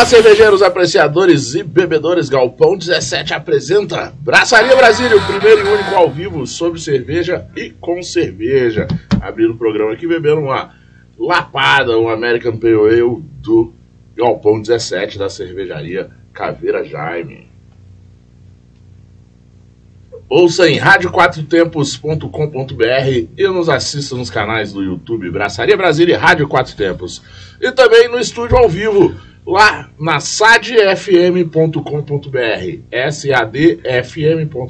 Olá, cervejeiros, apreciadores e bebedores. Galpão 17 apresenta Braçaria Brasília, o primeiro e único ao vivo sobre cerveja e com cerveja. Abrindo o programa aqui, bebendo uma lapada, um American Pale Ale do Galpão 17 da cervejaria Caveira Jaime. Ouça em radioquatrotempos.com.br e nos assista nos canais do YouTube Braçaria Brasília e Rádio Quatro Tempos. E também no estúdio ao vivo, lá na sadfm.com.br, sadfm.com.br,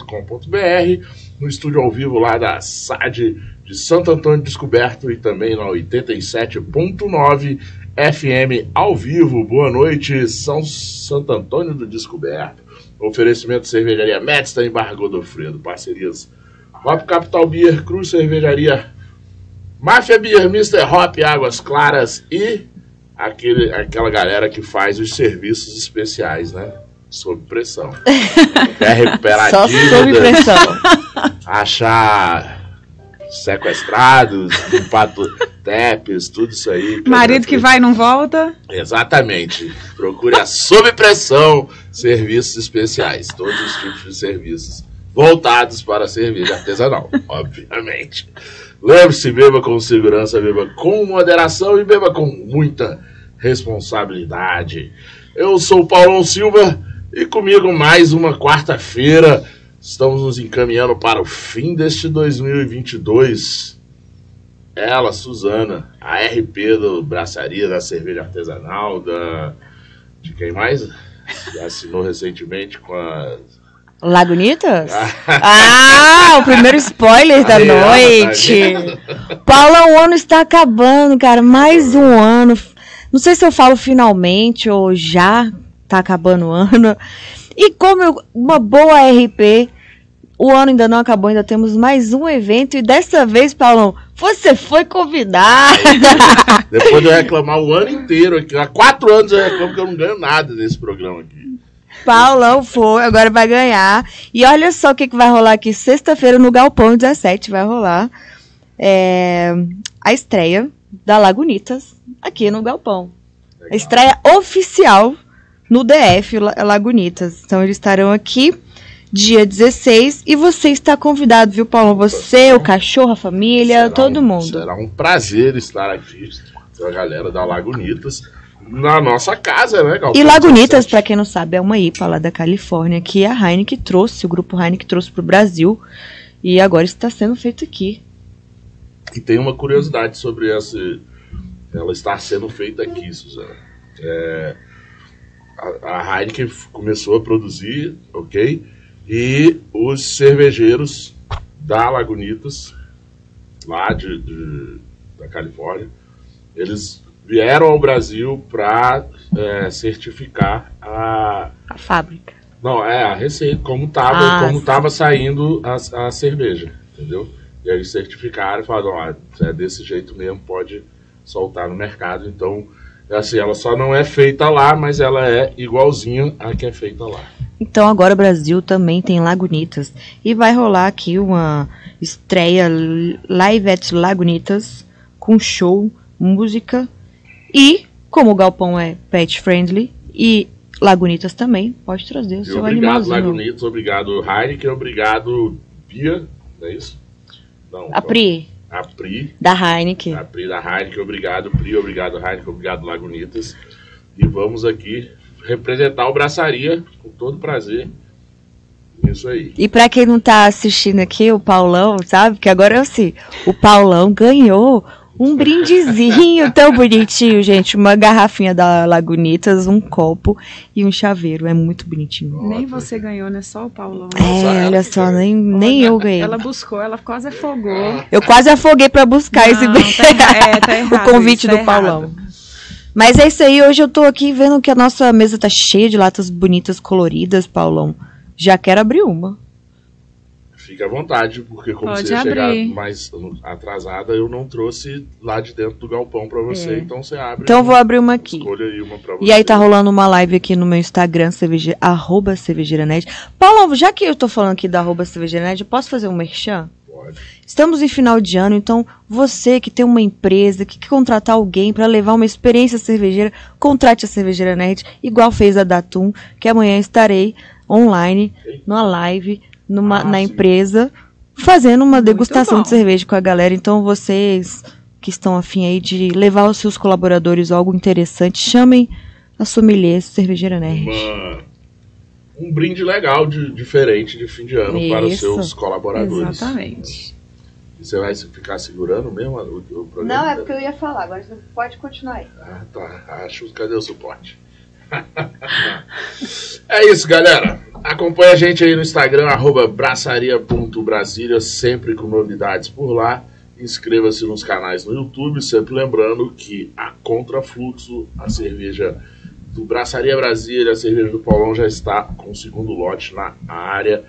no estúdio ao vivo lá da SAD de Santo Antônio Descoberto e também na 87.9 FM ao vivo. Boa noite, São Santo Antônio do Descoberto. Oferecimento Cervejaria Metsta em Barra Godofredo. Parcerias Hop Capital Beer, Cruz Cervejaria, Máfia Beer, Mr. Hop, Águas Claras e aquele, aquela galera que faz os serviços especiais, né? Sob pressão. Quer recuperar Só sob pressão. achar sequestrados, limpar TEPs, tudo isso aí. Marido que vai e não volta. Exatamente. Procure a Sob Pressão Serviços Especiais. Todos os tipos de serviços voltados para a cerveja artesanal, obviamente. Lembre-se, beba com segurança, beba com moderação e beba com muita responsabilidade. Eu sou o Paulão Silva e comigo mais uma quarta-feira. Estamos nos encaminhando para o fim deste 2022. Ela, Suzana, a RP do Braçaria da Cerveja Artesanal, da. De quem mais? Já assinou recentemente com a. Lagunitas? Ah, o primeiro spoiler da Aí, tá noite. Paula, o ano está acabando, cara. Mais um ano. Não sei se eu falo finalmente ou já tá acabando o ano. E como eu- uma boa RP, o ano ainda não acabou, ainda temos mais um evento. E dessa vez, Paulão, você foi convidado. Depois de eu reclamar o ano inteiro aqui. Há quatro anos eu reclamo que eu não ganho nada nesse programa aqui. Paulão foi, agora vai ganhar. E olha só o que, que vai rolar aqui. Sexta-feira no Galpão 17 vai rolar é, a estreia da Lagunitas aqui no Galpão. A estreia oficial no DF La- Lagunitas. Então eles estarão aqui dia 16 e você está convidado, viu, Paulão? Você, o cachorro, a família, Será todo um- mundo. Será um prazer estar aqui com a galera da Lagunitas na nossa casa, né, Galpão E Lagunitas, 17? pra quem não sabe, é uma IPA lá da Califórnia que a Heineken trouxe, o grupo Heineken trouxe pro Brasil e agora está sendo feito aqui. E tem uma curiosidade sobre essa. Ela estar sendo feita aqui, Suzana. É, a, a Heineken começou a produzir, ok? E os cervejeiros da Lagunitas, lá de, de- da Califórnia, eles vieram ao Brasil para certificar a, A fábrica. não, é a receita, como tava, Ah, como tava saindo a, a cerveja, entendeu? E aí certificaram e falaram, ó, é desse jeito mesmo, pode soltar no mercado. Então, assim, ela só não é feita lá, mas ela é igualzinha à que é feita lá. Então agora o Brasil também tem Lagunitas. E vai rolar aqui uma estreia live at Lagunitas com show, música e como o galpão é pet friendly e Lagunitas também, pode trazer o E seu obrigado, animalzinho. Lagunitas, obrigado, Heineken, obrigado, Bia, não é isso? Não, A Pri, A Pri, da Heineken. a Pri da Heineken, obrigado, Pri, obrigado, Heineken, obrigado, Lagunitas. E vamos aqui representar o Braçaria com todo prazer. Isso aí. E pra quem não tá assistindo aqui, o Paulão, sabe? Que agora eu sei. O Paulão ganhou um brindezinho tão bonitinho, gente. Uma garrafinha da Lagunitas, um copo e um chaveiro. É muito bonitinho. Nem você ganhou, né? Só o Paulão. É, ela olha só, ganhou. nem, nem eu ganhei. Ela buscou, ela quase afogou. Eu quase afoguei pra buscar esse Não, brinde. tá é, tá errado o convite tá do Paulão. Mas é isso aí, hoje eu tô aqui vendo que a nossa mesa tá cheia de latas bonitas, coloridas, Paulão. Já quero abrir uma. Fique à vontade, porque como Pode você ia chegar abrir. mais atrasada, eu não trouxe lá de dentro do galpão pra você, É. então você abre. Então eu vou abrir uma aqui. Escolha aí uma pra você. E aí tá rolando uma live aqui no meu Instagram, cerveje... arroba cervejeiranet. Paulo, já que eu tô falando aqui da arroba cervejeiranet, eu posso fazer um merchan? Pode. Estamos em final de ano, então você que tem uma empresa, que quer contratar alguém para levar uma experiência cervejeira, contrate a Cervejeira Net, igual fez a Datum, que amanhã estarei online, numa live, numa, Ah, na sim. empresa, fazendo uma degustação de cerveja com a galera. Então vocês que estão afim aí de levar os seus colaboradores a algo interessante, chamem a sommelier Cervejeira Nerd. Uma- um brinde legal, de, diferente de fim de ano para os Isso. seus colaboradores. Exatamente. E você vai ficar segurando mesmo o, o programa? Não, é porque eu ia falar, agora você pode continuar aí. Ah, tá. Acho. Cadê o suporte? é isso, galera. Acompanhe a gente aí no Instagram, arroba braçaria.brasília, sempre com novidades por lá. Inscreva-se nos canais no YouTube, sempre lembrando que a Contrafluxo, a cerveja do Braçaria Brasília, a cerveja do Paulão já está com o segundo lote na área.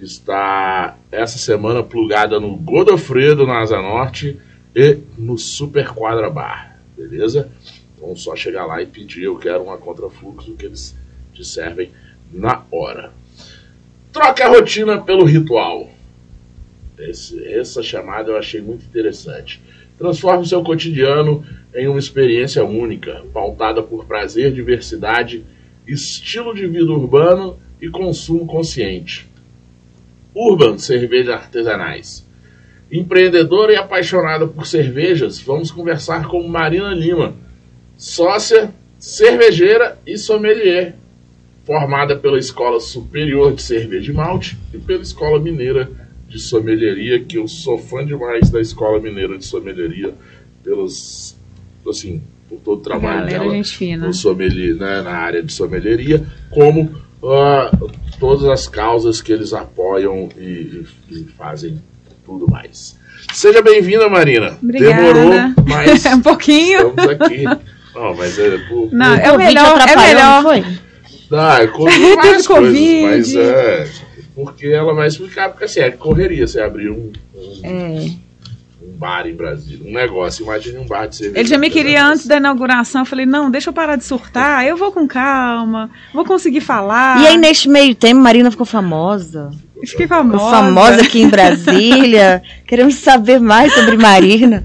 Está essa semana plugada no Godofredo, na Asa Norte, e no Super Quadra Bar, beleza? Então só chegar lá e pedir, eu quero uma contrafluxo que eles te servem na hora. Troca a rotina pelo ritual. Esse- essa chamada eu achei muito interessante. Transforme o seu cotidiano em uma experiência única, pautada por prazer, diversidade, estilo de vida urbano e consumo consciente. Urban Cervejas Artesanais. Empreendedora e apaixonada por cervejas, vamos conversar com Marina Lima, sócia, cervejeira e sommelier, formada pela Escola Superior de Cerveja e Malte e pela Escola Mineira de Sommelieria, que eu sou fã demais da Escola Mineira de Sommelieria, pelos, assim, por todo o trabalho Galera, dela gente fina. no sommelier, né, na área de sommelieria, como ah, todas as causas que eles apoiam e, e- e fazem tudo mais. Seja bem-vinda, Marina. Obrigada. Demorou, mas um pouquinho. estamos aqui. Não, mas é por, Não, é melhor, é melhor. não foi? Ah, é Covid, Teve coisas, Covid. mas é porque ela vai explicar, porque assim, é correria você abrir um, um, É. um bar em Brasília, um negócio, imagine um bar de cerveja. Ele já me queria antes da inauguração. Eu falei, não, deixa eu parar de surtar. Eu vou com calma. Vou conseguir falar. E aí, neste meio tempo, Marina ficou famosa. Fiquei Ficou famosa. famosa aqui em Brasília. Queremos saber mais sobre Marina.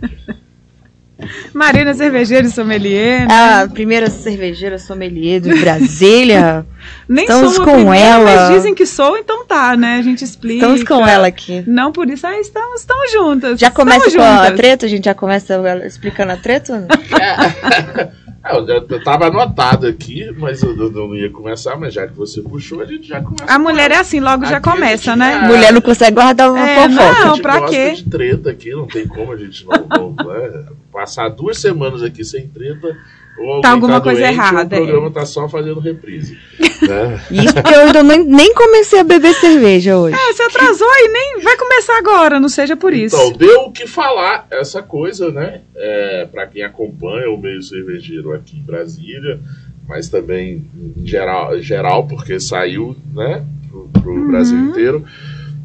Marina cervejeira e sommelier. né? A primeira cervejeira sommelier de Brasília. Nem estamos sou a com primeira, ela. Mas dizem que sou, então tá, né? A gente explica. Estamos com ela aqui. Não por isso, ah, estamos, estamos juntas. Já começa estamos com a juntas. treta? A gente já começa explicando a treta? É, eu, já- eu tava anotado aqui, mas eu, eu não ia começar, mas já que você puxou, a gente já começa. A mulher é assim, logo já Aqui a começa, né? já- Mulher não consegue guardar uma É, fofoca. A Não, gente pra quê? de treta aqui, não tem como a gente não, não né? passar duas semanas aqui sem treta. Ou Tá alguma coisa doente, errada, Ou é. o programa tá só fazendo reprise. né? Isso porque eu ainda nem, nem comecei a beber cerveja hoje. É, você atrasou e nem vai começar agora, não seja por isso. Então, deu o que falar essa coisa, né? É, para quem acompanha o meio cervejeiro aqui em Brasília, mas também em geral, geral porque saiu, né, pro, pro Uhum. Brasil inteiro,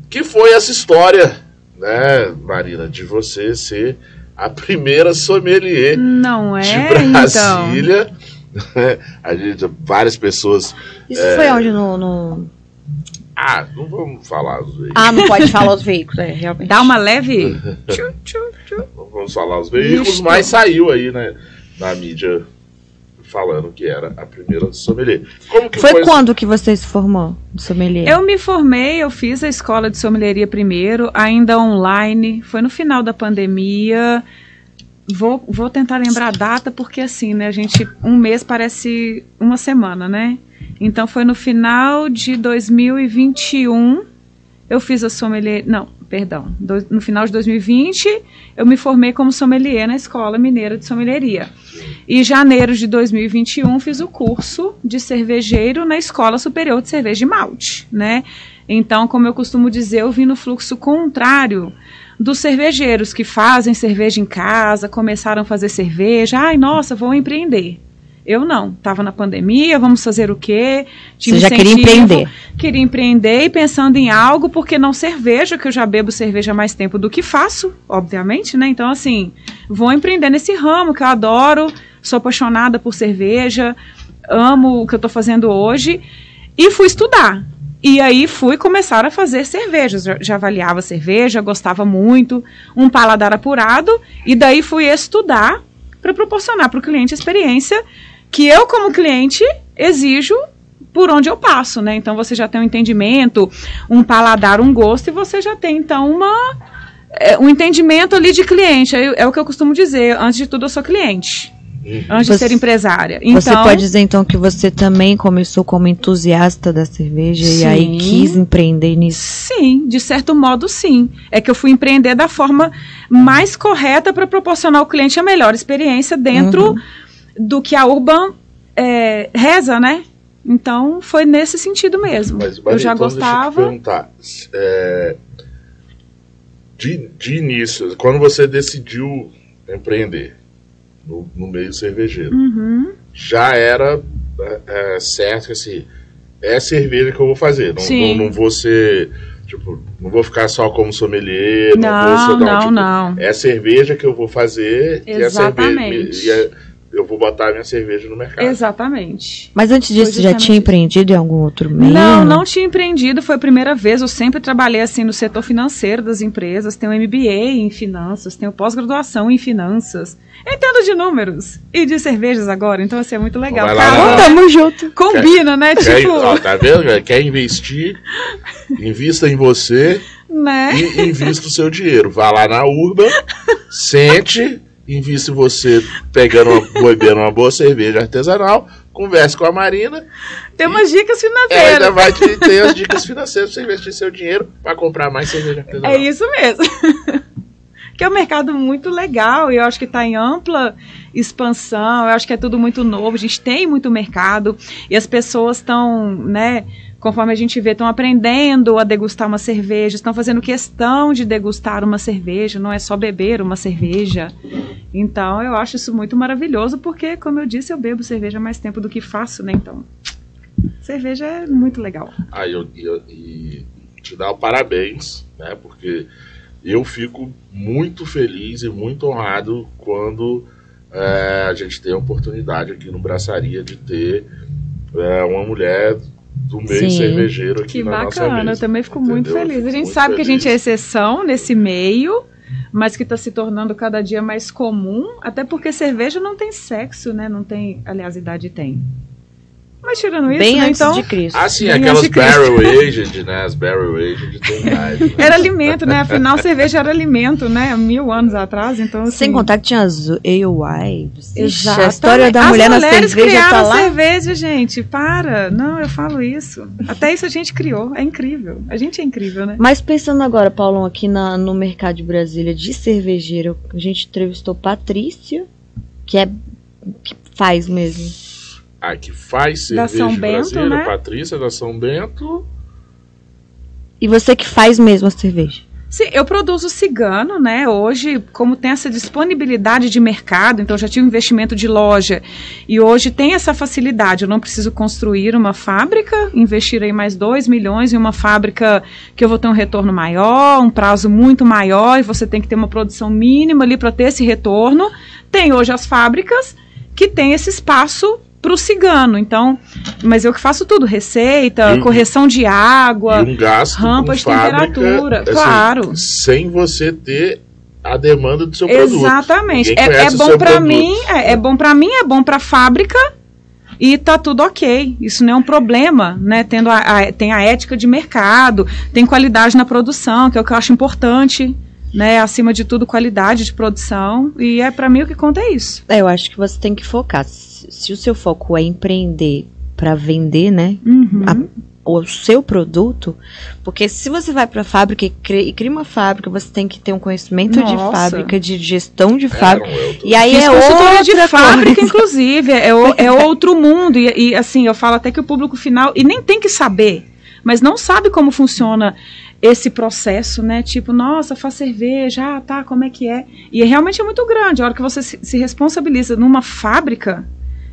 que foi essa história, né, Marina, de você ser a primeira sommelier Não é, de então. Brasília. né? A gente, várias pessoas. Isso foi onde no, no- Ah, não vamos falar os veículos. Ah, não pode falar os veículos, é, realmente. Dá uma leve. tchu, tchu, tchu. Não vamos falar os veículos, Isto. mas saiu aí, né, na mídia falando que era a primeira sommelier. Como que Foi foi, quando que você se formou de sommelier? Eu me formei, eu fiz a escola de sommelieria primeiro, ainda online. Foi no final da pandemia. Vou, vou tentar lembrar a data, porque assim, né, a gente. Um mês parece uma semana, né? Então foi no final de 2021. Eu fiz a sommelier. Não, perdão. do- no final de 2020, eu me formei como sommelier na Escola Mineira de Sommelieria. E em janeiro de 2021 fiz o curso de cervejeiro na Escola Superior de Cerveja e Malte, né? Então, como eu costumo dizer, eu vim no fluxo contrário dos cervejeiros que fazem cerveja em casa, começaram a fazer cerveja, ai, nossa, vou empreender. Eu não. Tava na pandemia, vamos fazer o quê? Tinha Você já queria incentivo, empreender. Queria empreender e pensando em algo, porque não cerveja, que eu já bebo cerveja há mais tempo do que faço, obviamente, né? Então, assim, vou empreender nesse ramo que eu adoro, sou apaixonada por cerveja, amo o que eu tô fazendo hoje, e fui estudar. E aí fui começar a fazer cervejas. Já, já avaliava cerveja, gostava muito, um paladar apurado, e daí fui estudar para proporcionar para o cliente a experiência que eu, como cliente, exijo por onde eu passo, né? Então você já tem um entendimento, um paladar, um gosto, e você já tem, então, uma, é, um entendimento ali de cliente. É, é o que eu costumo dizer, antes de tudo eu sou cliente. Antes de Você- ser empresária. Você Então, pode dizer então que você também começou como entusiasta da cerveja e aí Sim. quis empreender nisso. Sim, de certo modo, sim. É que eu fui empreender da forma mais correta para proporcionar ao cliente a melhor experiência dentro Uhum. Do que a Urban é, reza, né? Então, foi nesse sentido mesmo. Mas, eu mas já então, Deixa eu te gostava. perguntar. é, de, de início, quando você decidiu empreender no, no meio cervejeiro, Uhum, já era é, é, certo que assim, é cerveja que eu vou fazer. Não, Sim. não, não vou ser. Tipo, não vou ficar só como sommelier, não, vou Não, ser. não, tipo, não. É cerveja que eu vou fazer e, a Exatamente. cerveja, e a- eu vou botar a minha cerveja no mercado. Exatamente. Mas antes disso, você já tinha empreendido em algum outro meio? Não, não tinha empreendido, foi a primeira vez. Eu sempre trabalhei assim no setor financeiro das empresas. Tenho MBA em finanças, tenho pós-graduação em finanças. Entendo de números e de cervejas agora, então assim é muito legal. Vai lá, Cara, vai lá. Tamo junto. combina, né? Quer, Tipo, ó, tá vendo? Quer investir? Invista em você né? e invista o seu dinheiro. Vá lá na Urban, sente, invista em você pegando uma, bebendo uma boa cerveja artesanal, converse com a Marina, Tem umas dicas ela ainda financeiras. vai te ter as dicas financeiras pra você investir seu dinheiro para comprar mais cerveja artesanal. É isso mesmo. que é um mercado muito legal e eu acho que está em ampla expansão, eu acho que é tudo muito novo, a gente tem muito mercado e as pessoas estão, né, conforme a gente vê, estão aprendendo a degustar uma cerveja, estão fazendo questão de degustar uma cerveja, não é só beber uma cerveja. Então eu acho isso muito maravilhoso porque, como eu disse, eu bebo cerveja mais tempo do que faço, né? Então, cerveja é muito legal. Aí eu, eu- e te dar parabéns, né? Porque eu fico muito feliz e muito honrado quando é, a gente tem a oportunidade aqui no Braçaria de ter é, uma mulher do meio Sim. cervejeiro aqui Que na nossa bacana, mesa. eu também fico muito entendeu? Eu feliz. A gente muito sabe que a gente é feliz. exceção nesse meio, mas que está se tornando cada dia mais comum, até porque cerveja não tem sexo, né? Não tem, aliás, idade tem. Mas tirando isso, Bem né, antes então de Cristo. Ah, sim, Bem aquelas antes de Cristo. barrel aged, né? As barrel aged tem idade. né? era alimento, né? Afinal, cerveja era alimento, né? Mil anos atrás, então assim, Sem contar que tinha as. Ixi, Exatamente. A história da As mulher na cerveja tá criaram lá. cerveja, gente. Para. Não, eu falo isso. Até isso a gente criou. É incrível. A gente é incrível, né? Mas pensando agora, Paulão, aqui na- no mercado de Brasília de cervejeiro, a gente entrevistou Patrícia, que é que faz mesmo. Ah, que faz Da cerveja São de Bento, né? Patrícia da São Bento. E você que faz mesmo a cerveja. Sim, eu produzo cigano, né? Hoje, como tem essa disponibilidade de mercado, então já tive um investimento de loja e hoje tem essa facilidade. Eu não preciso construir uma fábrica, investir aí mais 2 milhões em uma fábrica que eu vou ter um retorno maior, um prazo muito maior, e você tem que ter uma produção mínima ali para ter esse retorno. Tem hoje as fábricas que tem esse espaço para o cigano. Então, mas eu que faço tudo: receita, E- correção de água. Um gasto rampa com de fábrica, temperatura, assim, claro. Sem você ter a demanda do seu produto. Exatamente. Ninguém É, é conhece o bom para mim, é, é bom para mim, é bom para a fábrica e tá tudo ok. Isso não é um problema, né? Tendo a, a- tem a ética de mercado, tem qualidade na produção, que é o que eu acho importante, né? Acima de tudo, qualidade de produção. E é para mim o que conta é isso. É, eu acho que você tem que focar. Se, o seu foco é empreender para vender, né? Uhum. A- o seu produto, porque se você vai para a fábrica e cria, e cria uma fábrica, você tem que ter um conhecimento de Nossa. fábrica, de gestão de É, fábrica. tô- E aí Fiz é outra de fábrica, coisa. inclusive, é, o- é outro mundo. E, e, assim, eu falo até que o público final, e nem tem que saber, mas não sabe como funciona esse processo, né? Tipo, nossa, faz cerveja, ah, tá, como é que é? E realmente é muito grande. A hora que você se, se responsabiliza numa fábrica,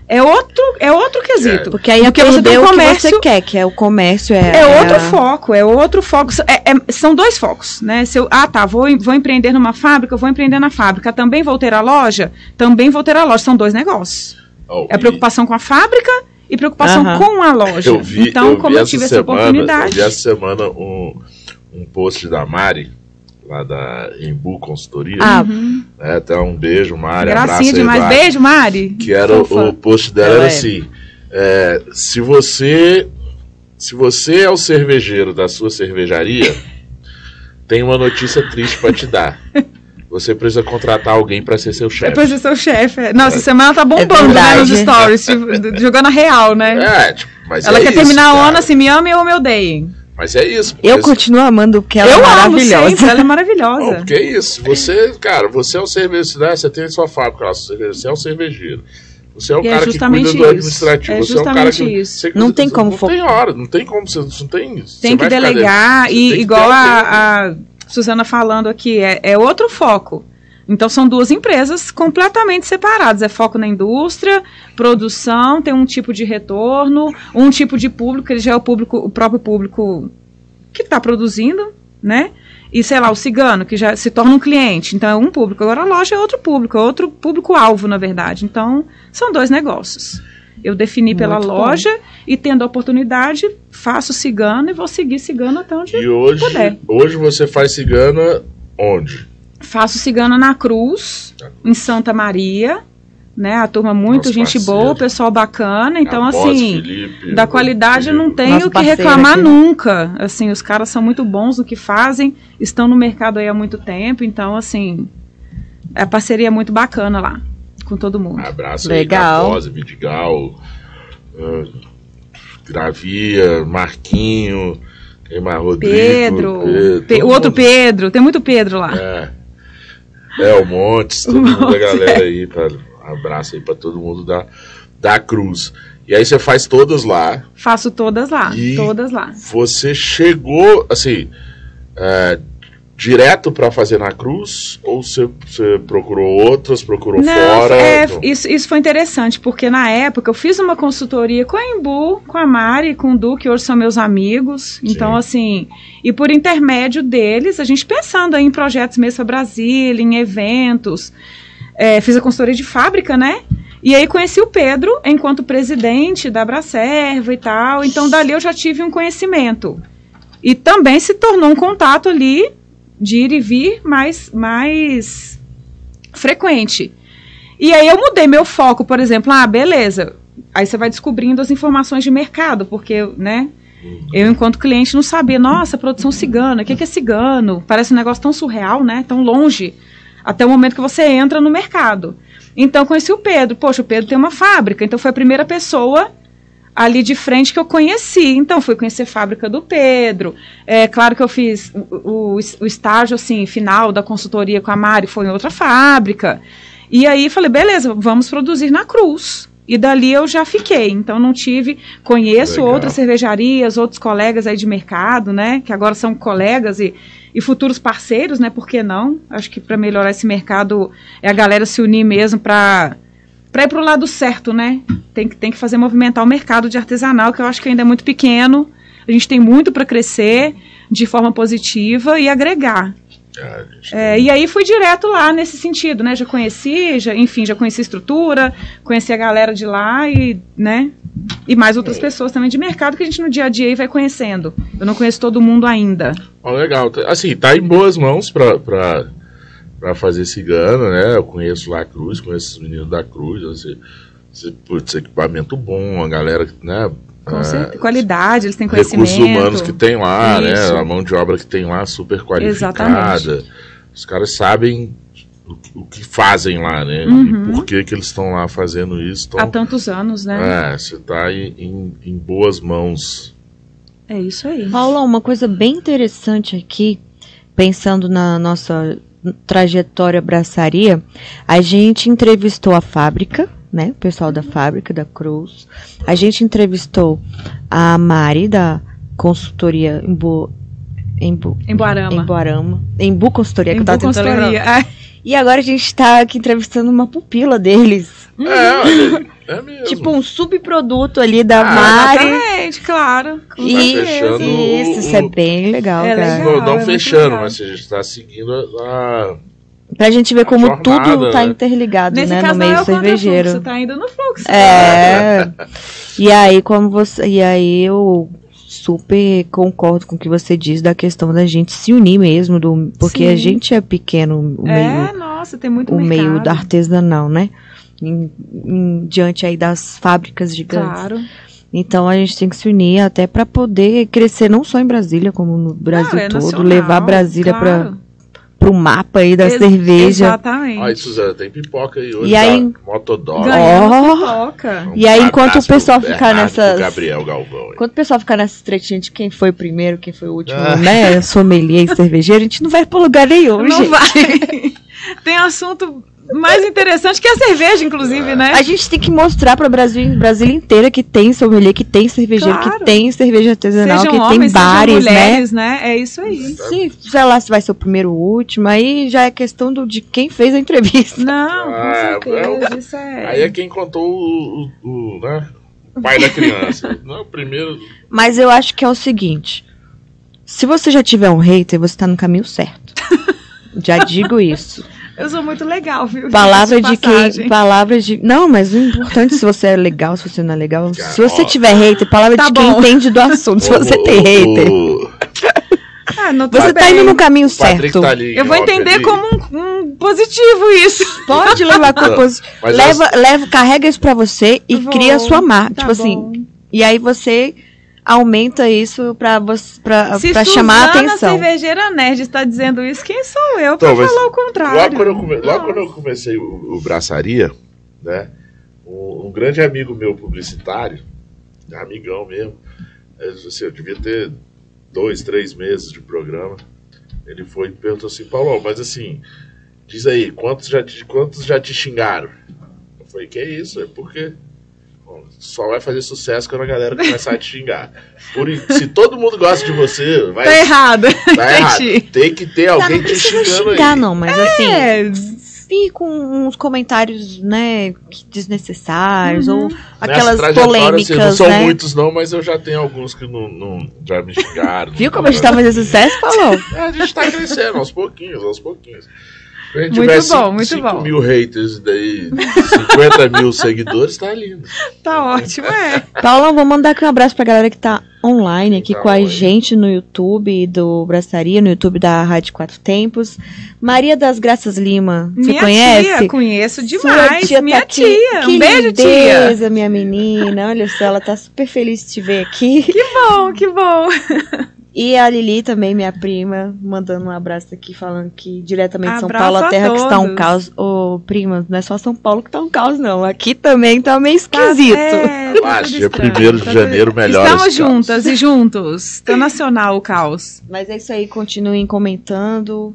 É outro, é outro quesito. Porque aí é Porque você tem perder um o que comércio- você quer, que é o comércio. É, É outro a- foco, é outro foco. É- é- são dois focos, né? Se eu, ah, tá, vou, vou empreender numa fábrica, eu vou empreender na fábrica. Também vou ter a loja? Também vou ter a loja. São dois negócios. Oh, É e preocupação com a fábrica e preocupação com a loja. Eu vi, então, eu como vi eu tive essa semana, oportunidade. Eu vi essa semana um, um post da Mari, lá da Embu Consultoria. Ah, Uhum. né? Então, um beijo, Mari. abraço Gracinha demais. Eduardo. Beijo, Mari. Que era o, o post dela Ela era é. assim: é, se você se você é o cervejeiro da sua cervejaria, tem uma notícia triste pra te dar. Você precisa contratar alguém pra ser seu chefe. De ser o chefe. é. Nossa, essa semana tá bombando, né, nos stories, tipo, jogando a real, né? É, tipo, mas Ela é quer isso, terminar a cara. ONU assim, me amem ou me odeiem. Mas é isso. eu continuo amando porque ela eu é amo maravilhosa. sempre, ela é Não, maravilhosa. porque é isso. Você, cara, você é um cervejeiro, né? você tem sua fábrica lá, você é um cervejeiro. Você é o E é cara que justamente cuida do isso. administrativo. É você é o cara que. justamente isso. você- Não tem como Não tem hora, não tem como. Você não tem. Tem você que delegar, e tem que igual ter a, a Suzana falando aqui, é, é outro foco. Então são duas empresas completamente separadas. É foco na indústria, produção, tem um tipo de retorno, um tipo de público, que ele já é o público, o próprio público que está produzindo, né? E sei lá, o cigano, que já se torna um cliente. Então é um público. Agora a loja é outro público, é outro público-alvo, na verdade. Então, são dois negócios. Eu defini pela Muito bom. loja e tendo a oportunidade, faço cigano e vou seguir cigano até onde E hoje, puder. hoje você faz cigana onde? Faço cigana na Cruz, em Santa Maria, né? A turma muito Nosso gente parceiro. boa, pessoal bacana. Então, Após assim, Felipe, da qualidade Felipe. não tenho Nosso o que reclamar aqui. nunca. Assim, os caras são muito bons no que fazem, estão no mercado aí há muito tempo, então, assim, a parceria é muito bacana lá, com todo mundo. Abraço Legal. aí, Capose, Vidigal, ah, Gravia, Marquinho, mais? Rodrigo. Pedro, Pedro, Pe- o outro mundo. Pedro, tem muito Pedro lá. É. É, o Montes, todo O mundo da galera aí. Pra, abraço aí pra todo mundo da, da Cruz. E aí você faz todas lá. Faço todas lá, todas lá. Você chegou, assim, é, direto pra fazer na Cruz? Ou você, você procurou outras, procurou Não, fora? é, isso, isso foi interessante, porque na época eu fiz uma consultoria com a Embu, com a Mari, com o Du, que hoje são meus amigos. Então, Sim. assim, e por intermédio deles, a gente pensando em projetos mesmo para Brasília, em eventos. É, fiz a consultoria de fábrica, né? E aí conheci o Pedro enquanto presidente da Bracerva e tal. Então, dali eu já tive um conhecimento. E também se tornou um contato ali de ir e vir mais, mais frequente. E aí eu mudei meu foco, por exemplo, ah, beleza. Aí você vai descobrindo as informações de mercado, porque, né? Eu, enquanto cliente, não sabia, nossa, produção cigana, o que, que é cigano? Parece um negócio tão surreal, né? Tão longe. Até o momento que você entra no mercado. Então, conheci o Pedro. Poxa, o Pedro tem uma fábrica. Então, foi a primeira pessoa ali de frente que eu conheci. Então, fui conhecer a fábrica do Pedro. É claro que eu fiz o, o, o estágio, assim, final da consultoria com a Mari, foi em outra fábrica. E aí, falei, beleza, vamos produzir na Cruz. E dali eu já fiquei. Então, não tive. Conheço Legal. outras cervejarias, outros colegas aí de mercado, né? Que agora são colegas e, e futuros parceiros, né? Por que não? Acho que para melhorar esse mercado é a galera se unir mesmo para para ir para o lado certo, né? Tem que, tem que fazer movimentar o mercado de artesanal, que eu acho que ainda é muito pequeno. A gente tem muito para crescer de forma positiva e agregar. Ah, É, e aí fui direto lá nesse sentido, né? Já conheci, já, enfim, já conheci a estrutura, conheci a galera de lá e, né? E mais outras pessoas também de mercado que a gente no dia a dia vai conhecendo. Eu não conheço todo mundo ainda. Ó, legal. Assim, tá em boas mãos pra, pra fazer cigano, né? Eu conheço lá a Cruz, conheço os meninos da Cruz. Assim, esse, putz, equipamento bom, a galera, né? Com ah, certeza. Qualidade, eles têm conhecimento. recursos humanos que tem lá, Isso. né? A mão de obra que tem lá super qualificada. Exatamente. Os caras sabem o, que- fazem lá, né? Uhum. E por que, que eles estão lá fazendo isso. Há Então, tantos anos, né? é, você tá em, em, em boas mãos. É, isso aí. Paula, uma coisa bem interessante aqui, pensando na nossa trajetória braçaria, a gente entrevistou a fábrica, né? O pessoal da fábrica, da Cruz. A gente entrevistou a Mari, da consultoria em Bo... Em, Bo... Em Bu Consultoria, que eu tava tentando. E agora a gente tá aqui entrevistando uma pupila deles. É, olha, É mesmo. Tipo um subproduto ali da Ah, Mari. Exatamente, claro. com E fechando isso, o- isso é bem legal, É cara. legal. não, não é fechando, mas a gente tá seguindo a. Pra gente ver como jornada, tudo tá né? interligado, Nesse né, caso no não meio é o cervejeiro. contrafluxo, tá indo no fluxo. É. E aí, como você. E aí eu super concordo com o que você diz da questão da gente se unir mesmo, do, porque Sim. a gente é pequeno, o É, meio, nossa, tem muito o mercado. meio da artesanal, né? Em, em- diante aí das fábricas gigantes. Claro. Então a gente tem que se unir até para poder crescer não só em Brasília, como no Brasil Não, é todo, nacional, levar Brasília claro. para o mapa aí da Ex- cerveja. Exatamente. Olha, Suzana, tem pipoca aí hoje. E aí-? Motodog. Ó. pipoca. Um E aí, enquanto o pessoal pro ficar nessas- pro Gabriel Galvão. aí. Quando o pessoal ficar nessas tretinhas de quem foi o primeiro, quem foi o último, Ah. né? Sommelier e cervejeiro, a gente não vai pra lugar nenhum, Não gente. vai. Tem assunto mais interessante que a cerveja, inclusive, né? A gente tem que mostrar pra Brasil, Brasília inteira que tem sommelier, que tem cervejeiro, Claro. que tem cerveja artesanal, Sejam que homens, tem bares, sejam né? mulheres, né? É isso aí. Se, sei lá se vai ser o primeiro ou o último, aí já é questão do, de quem fez a entrevista. Não, com Ah, certeza, isso é... Aí é quem contou o, o, o, né, o pai da criança. Não, o primeiro. Mas eu acho que é o seguinte: se você já tiver um hater, você tá no caminho certo. já digo isso. Eu sou muito legal, viu? Palavra Diga-se de quem. Palavra de. Não, mas o importante se você é legal, se você não é legal. Cara, Se você ó. tiver hater, palavra Tá de quem bom. entende do assunto. Se você tem hater, Ah, não, você tá bem. indo no caminho Patrick certo. tá ali. Eu vou entender ali. como um, um positivo isso. Pode levar com coisa. Mas Leva, leva, carrega isso pra você e Vou. cria a sua marca. Tá tipo assim. bom. E aí você aumenta isso pra, você, pra, Se pra chamar a atenção. cervejeira nerd, está dizendo isso, quem sou eu Então, pra mas falar o contrário? Logo quando eu, come- logo quando eu comecei o, o Braçaria, né? Um, um grande amigo meu publicitário, amigão mesmo, é, assim, eu devia ter dois, três meses de programa. Ele foi e perguntou assim, Paulo, mas assim, diz aí, quantos já te, quantos já te xingaram? Eu falei, que é isso? É porque só vai fazer sucesso quando a galera começar a te xingar. Por, se todo mundo gosta de você, vai Tá errado. tá errado. Tem que ter Tá, alguém não te precisa xingando xingar, aí. não, mas assim. É, vi com uns comentários, né, desnecessários, Uhum. ou aquelas trajetória, polêmicas, assim, não são né? muitos não, mas eu já tenho alguns que não, não- já me xingaram. Viu como a gente tá fazendo sucesso, falou? É, a gente tá crescendo aos pouquinhos, aos pouquinhos. Se a gente Muito tivesse bom, muito 5 bom. mil haters e daí 50 mil seguidores, tá lindo. tá ótimo, é. Paula, vou mandar aqui um abraço pra galera que tá online aqui Tá com a online. gente no YouTube do Braçaria, no YouTube da Rádio Quatro Tempos. Maria das Graças Lima, você Minha conhece? tia, conheço Sua demais. tia tá minha aqui. tia. Que Um beijo, tia. lindeza, minha menina. Olha só, ela tá super feliz de te ver aqui. Que bom, que bom. E a Lili também, minha prima, mandando um abraço aqui, falando que diretamente de São Abraço Paulo, a a terra que está um caos. Ô, prima, não é só São Paulo que tá um caos, não. Aqui também tá meio esquisito. É, tá Ah, tudo dia estranho, 1º de tá janeiro, melhora Estamos esse caos. juntas e juntos. Tá nacional o caos. Mas é isso aí, continuem comentando.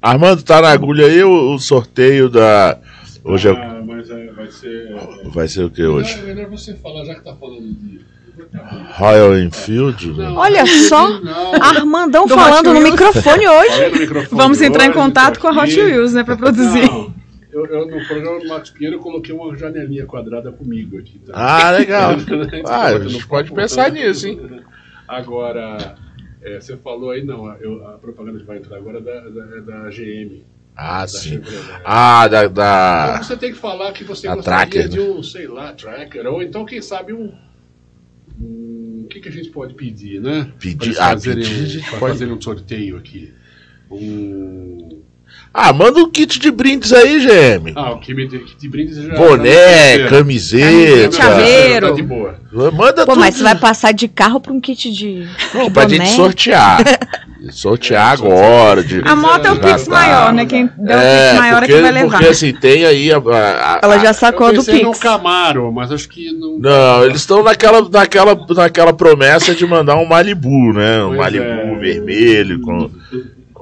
Armando, tá na agulha aí o, o sorteio da. Hoje é. Ah, mas é, vai ser. Vai ser o que hoje? Melhor, melhor você falar, já que tá falando de. Royal Enfield? Olha só. Armandão Do falando no microfone hoje. No microfone Vamos entrar em hoje, contato com a Hot. Wheels, né, pra produzir. Não, eu, eu, no programa do Max Pinheiro eu coloquei uma janelinha quadrada comigo aqui. Tá? Ah, legal. Ah, a gente pode pensar nisso, hein? Agora, é, você falou aí, não, eu- a propaganda que vai entrar agora é da, da, é da GM. Ah, da sim. Chevrolet. né? Ah, da. Então da... você tem que falar que você gostaria tracker, de né? um, sei lá, tracker, ou então, quem sabe, um. Um- O que, que a gente pode pedir, né? Pedir- ah, fazerem, pedir a um, pode. fazerem um sorteio aqui. Um. Ah, manda um kit de brindes aí, GM. Ah, o que de brindes já. Boné, já- camiseta. Chaveiro. Tá de boa. Manda Pô, tudo. mas você vai passar de carro pra um kit de. Não, de pra boné? gente sortear. Sortear agora. De... A moto é o Pix tá. maior, né? Quem deu o É, Pix maior porque, é que vai levar. porque assim, tem aí a. a- a- Ela já Eu sacou do pensei no Pix. Camaro, mas acho que não. Não, eles estão naquela, naquela, naquela promessa de mandar um Malibu, né? Um Pois Malibu é. vermelho com,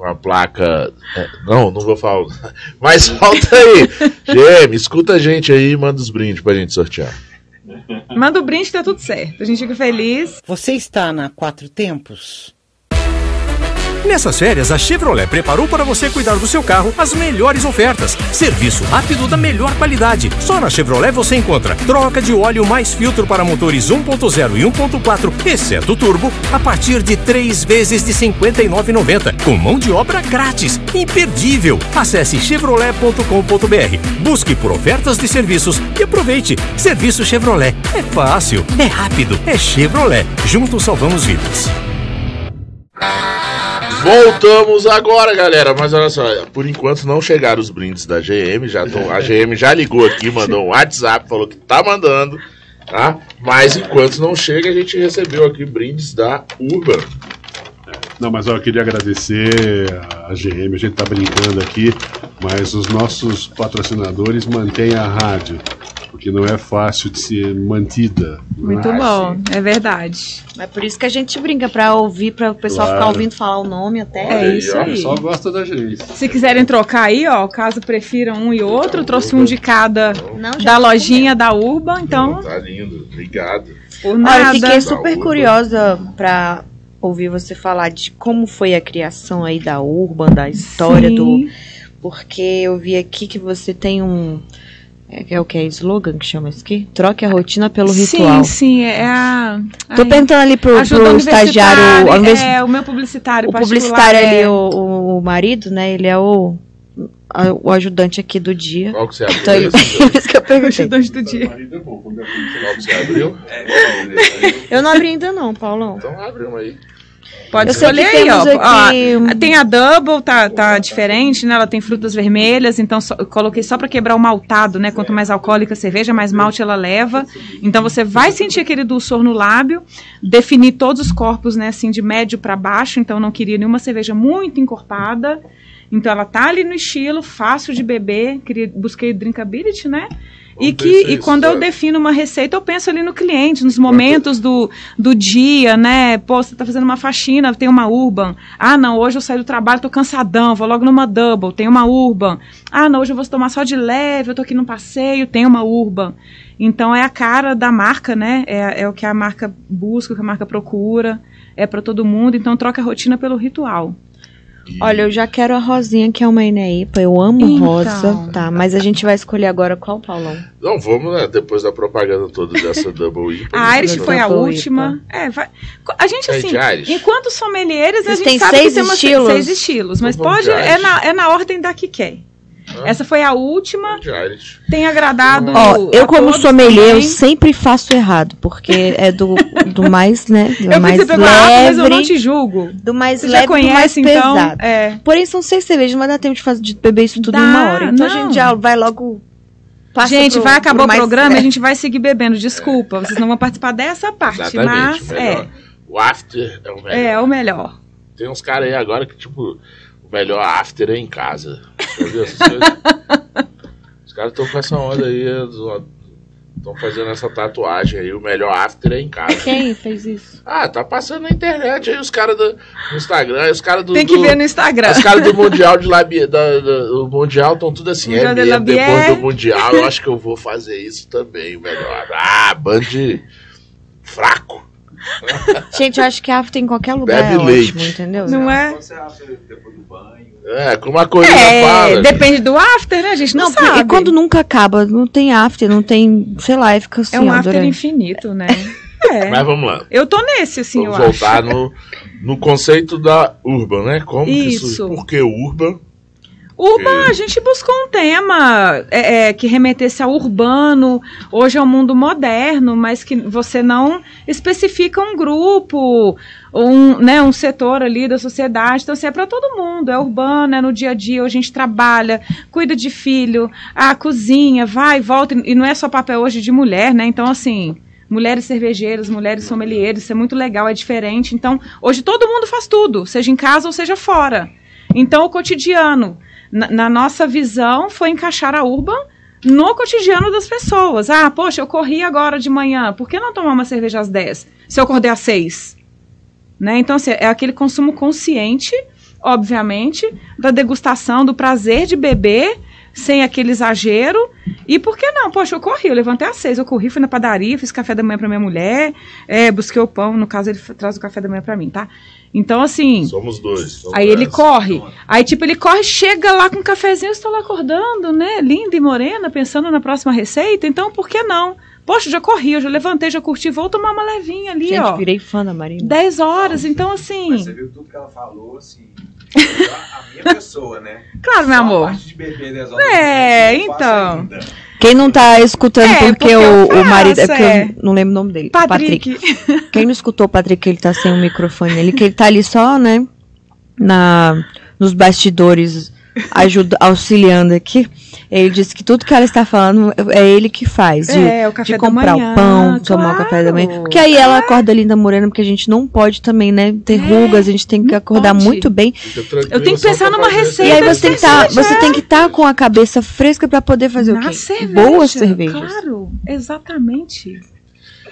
com a placa. é, Não, não vou falar. Mas falta aí. GM, escuta a gente aí e manda os brindes pra gente sortear. Manda o brinde, tá tudo certo. A gente fica feliz. Você está na Quatro Tempos? Nessas férias, a Chevrolet preparou para você cuidar do seu carro as melhores ofertas. Serviço rápido da melhor qualidade. Só na Chevrolet você encontra troca de óleo mais filtro para motores 1.0 e 1.4, exceto turbo, a partir de três vezes de R$ 59,90, com mão de obra grátis. Imperdível! Acesse chevrolet.com.br, busque por ofertas de serviços e aproveite. Serviço Chevrolet. É fácil, é rápido, é Chevrolet. Juntos salvamos vidas. Voltamos agora, galera. Mas olha só, por enquanto não chegaram os brindes da GM. Já a GM já ligou aqui, mandou um WhatsApp, falou que tá mandando. Tá? Mas enquanto não chega, a gente recebeu aqui brindes da Urban. Não, mas ó, eu queria agradecer a GM, a gente tá brincando aqui, mas os nossos patrocinadores mantêm a rádio, porque não é fácil de ser mantida. Muito Ah, bom, é verdade. É por isso que a gente brinca, pra ouvir, pra o pessoal Claro. ficar ouvindo falar o nome até. É aí, isso ó, O aí. pessoal gosta da gente. Se quiserem trocar aí, ó, caso prefiram um e outro, trouxe um de cada Não, da lojinha da Urban, então, Tá lindo, obrigado. por Olha, eu nada. fiquei super curiosa pra ouvir você falar de como foi a criação aí da Urban, da história Sim. do. Porque eu vi aqui que você tem um. É, é o que? É slogan que chama isso aqui? Troque a rotina pelo ritual. Sim, sim, é a. Tô ai, perguntando ali pro, pro estagiário. ao invés- É, o meu publicitário o publicitário é- ali, o, o, o marido, né? Ele é o, a- o ajudante aqui do dia. Qual que você abriu? Então, por isso que eu o perguntei. ajudante do dia. Qual que você abriu? Eu não abri ainda, não, Paulão. Então abre um aí. Pode Eu escolher aí, ó. aqui Ó, Tem a Double, tá, tá diferente, né? Ela tem frutas vermelhas, então só- coloquei só pra quebrar o maltado, né? Quanto mais alcoólica a cerveja, mais malte ela leva. Então você vai sentir aquele dulçor no lábio, definir todos os corpos, né? Assim, de médio pra baixo, então não queria nenhuma cerveja muito encorpada. Então ela tá ali no estilo, fácil de beber, queria, busquei drinkability, né? E, que, e quando eu defino uma receita, eu penso ali no cliente, nos momentos do, do dia, né? Pô, você tá fazendo uma faxina, tem uma urban. Ah, não, hoje eu saí do trabalho, tô cansadão, vou logo numa double, tem uma urban. Ah, não, hoje eu vou tomar só de leve, eu tô aqui num passeio, tem uma urban. Então é a cara da marca, né? É, é o que a marca busca, o que a marca procura, é para todo mundo, então troca a rotina pelo ritual. Olha, eu já quero a rosinha, que é uma Ineípa. Eu amo Então. rosa, tá? Mas a gente vai escolher agora qual, Paulão? Não, vamos, né? Depois da propaganda toda dessa Double IPA. A Irish Double foi a última. É, vai. A gente, É assim, de Irish? enquanto sommeliers, a gente têm sabe seis que tem umas estilos? seis estilos, mas Então vamos pode, de é na, é na ordem da que quer. Ah. Essa foi a última, tem agradado Ó, eu a como todos sommelier, eu sempre faço errado, porque é do, do mais, né, do Eu mais a água, mas eu não leve, te julgo. do mais Você leve já do mais conhece, então? pesado. É. Porém, são seis cervejas, não vai dar tempo de, fazer, de beber isso tudo em Dá, uma hora. Então a não. gente já vai logo... passa gente, pro- vai acabar pro o programa e a leve. gente vai seguir bebendo. Desculpa, vocês não vão participar dessa parte, Exatamente. mas melhor. é, O after é o melhor. é o melhor. Tem uns caras aí agora que, tipo, o melhor after é em casa. Já viu essas coisas? Os caras estão com essa onda aí, estão fazendo essa tatuagem aí, o melhor after é em casa. Quem fez isso? Ah, tá passando na internet aí os caras do no Instagram, os caras do. Tem que do- ver no Instagram. Os caras do Mundial de Labi, da, da- do Mundial estão tudo assim, Mundial é de mesmo, depois do Mundial eu acho que eu vou fazer isso também, o melhor. Ah, band fraco. Gente, eu acho que after em qualquer lugar Bebe é leite. ótimo, entendeu? Não é? Você depois do banho? É, como a corrida É, fala. depende do after, né? A gente não, Não, sabe. e quando nunca acaba, não tem after, não tem, sei lá, e fica assim, É um after durante- infinito, né? É. Mas vamos lá. Eu tô nesse, assim, Vamos eu acho. voltar no, no conceito da Urban, né? Como que Isso. isso. Por que Urban? Urban, a gente buscou um tema é, é, que remetesse ao urbano, hoje é um mundo moderno, mas que você não especifica um grupo, um, né, um setor ali da sociedade. Então, assim, é para todo mundo, é urbano, é no dia a dia, hoje a gente trabalha, cuida de filho, a cozinha, vai volta, e não é só papel hoje de mulher, né? Então, assim. Mulheres cervejeiras, mulheres sommeliers, isso é muito legal, é diferente. Então, hoje todo mundo faz tudo, seja em casa ou seja fora. Então, o cotidiano, na, na nossa visão, foi encaixar a Urban no cotidiano das pessoas. Ah, poxa, eu corri agora de manhã, por que não tomar uma cerveja às 10? Se eu acordei às 6? Né? Então, assim, é aquele consumo consciente, obviamente, da degustação, do prazer de beber, sem aquele exagero, E por que não? Poxa, eu corri, eu levantei às seis, eu corri, fui na padaria, fiz café da manhã pra minha mulher, é, busquei o pão, no caso ele traz o café da manhã pra mim, tá? Então, assim, Somos dois. somos aí ele corre, aí tipo, ele corre, chega lá com um cafezinho, eu estou lá acordando, né, linda e morena, pensando na próxima receita, então por que não? Poxa, já corri, eu já levantei, já curti, vou tomar uma levinha ali, Gente, ó. virei fã da Marina. 10 horas, então Mas você assim, viu tudo que ela falou, assim. A a minha pessoa, né? claro, meu Só a amor. parte de beber 10 horas É, faço então. Quem não tá escutando É, porque, porque eu o, o marido. É faço, porque é. eu não lembro o nome dele. Patrick. Quem não escutou o Patrick, ele tá sem o microfone. Ele que ele tá ali só, né? Na, nos bastidores, ajuda, auxiliando aqui. Ele disse que tudo que ela está falando é ele que faz. De, É, o café de da comprar manhã, o pão, tomar o café da manhã. claro. Porque aí ela acorda linda morena, porque a gente não pode também, né? Ter É, rugas, a gente tem que não acordar pode. muito bem. Eu tenho que pensar numa receita E aí cerveja. você tem que tá, cerveja. você tem que estar com a cabeça fresca pra poder fazer o Na quê? cerveja. Boas cervejas. Claro, exatamente.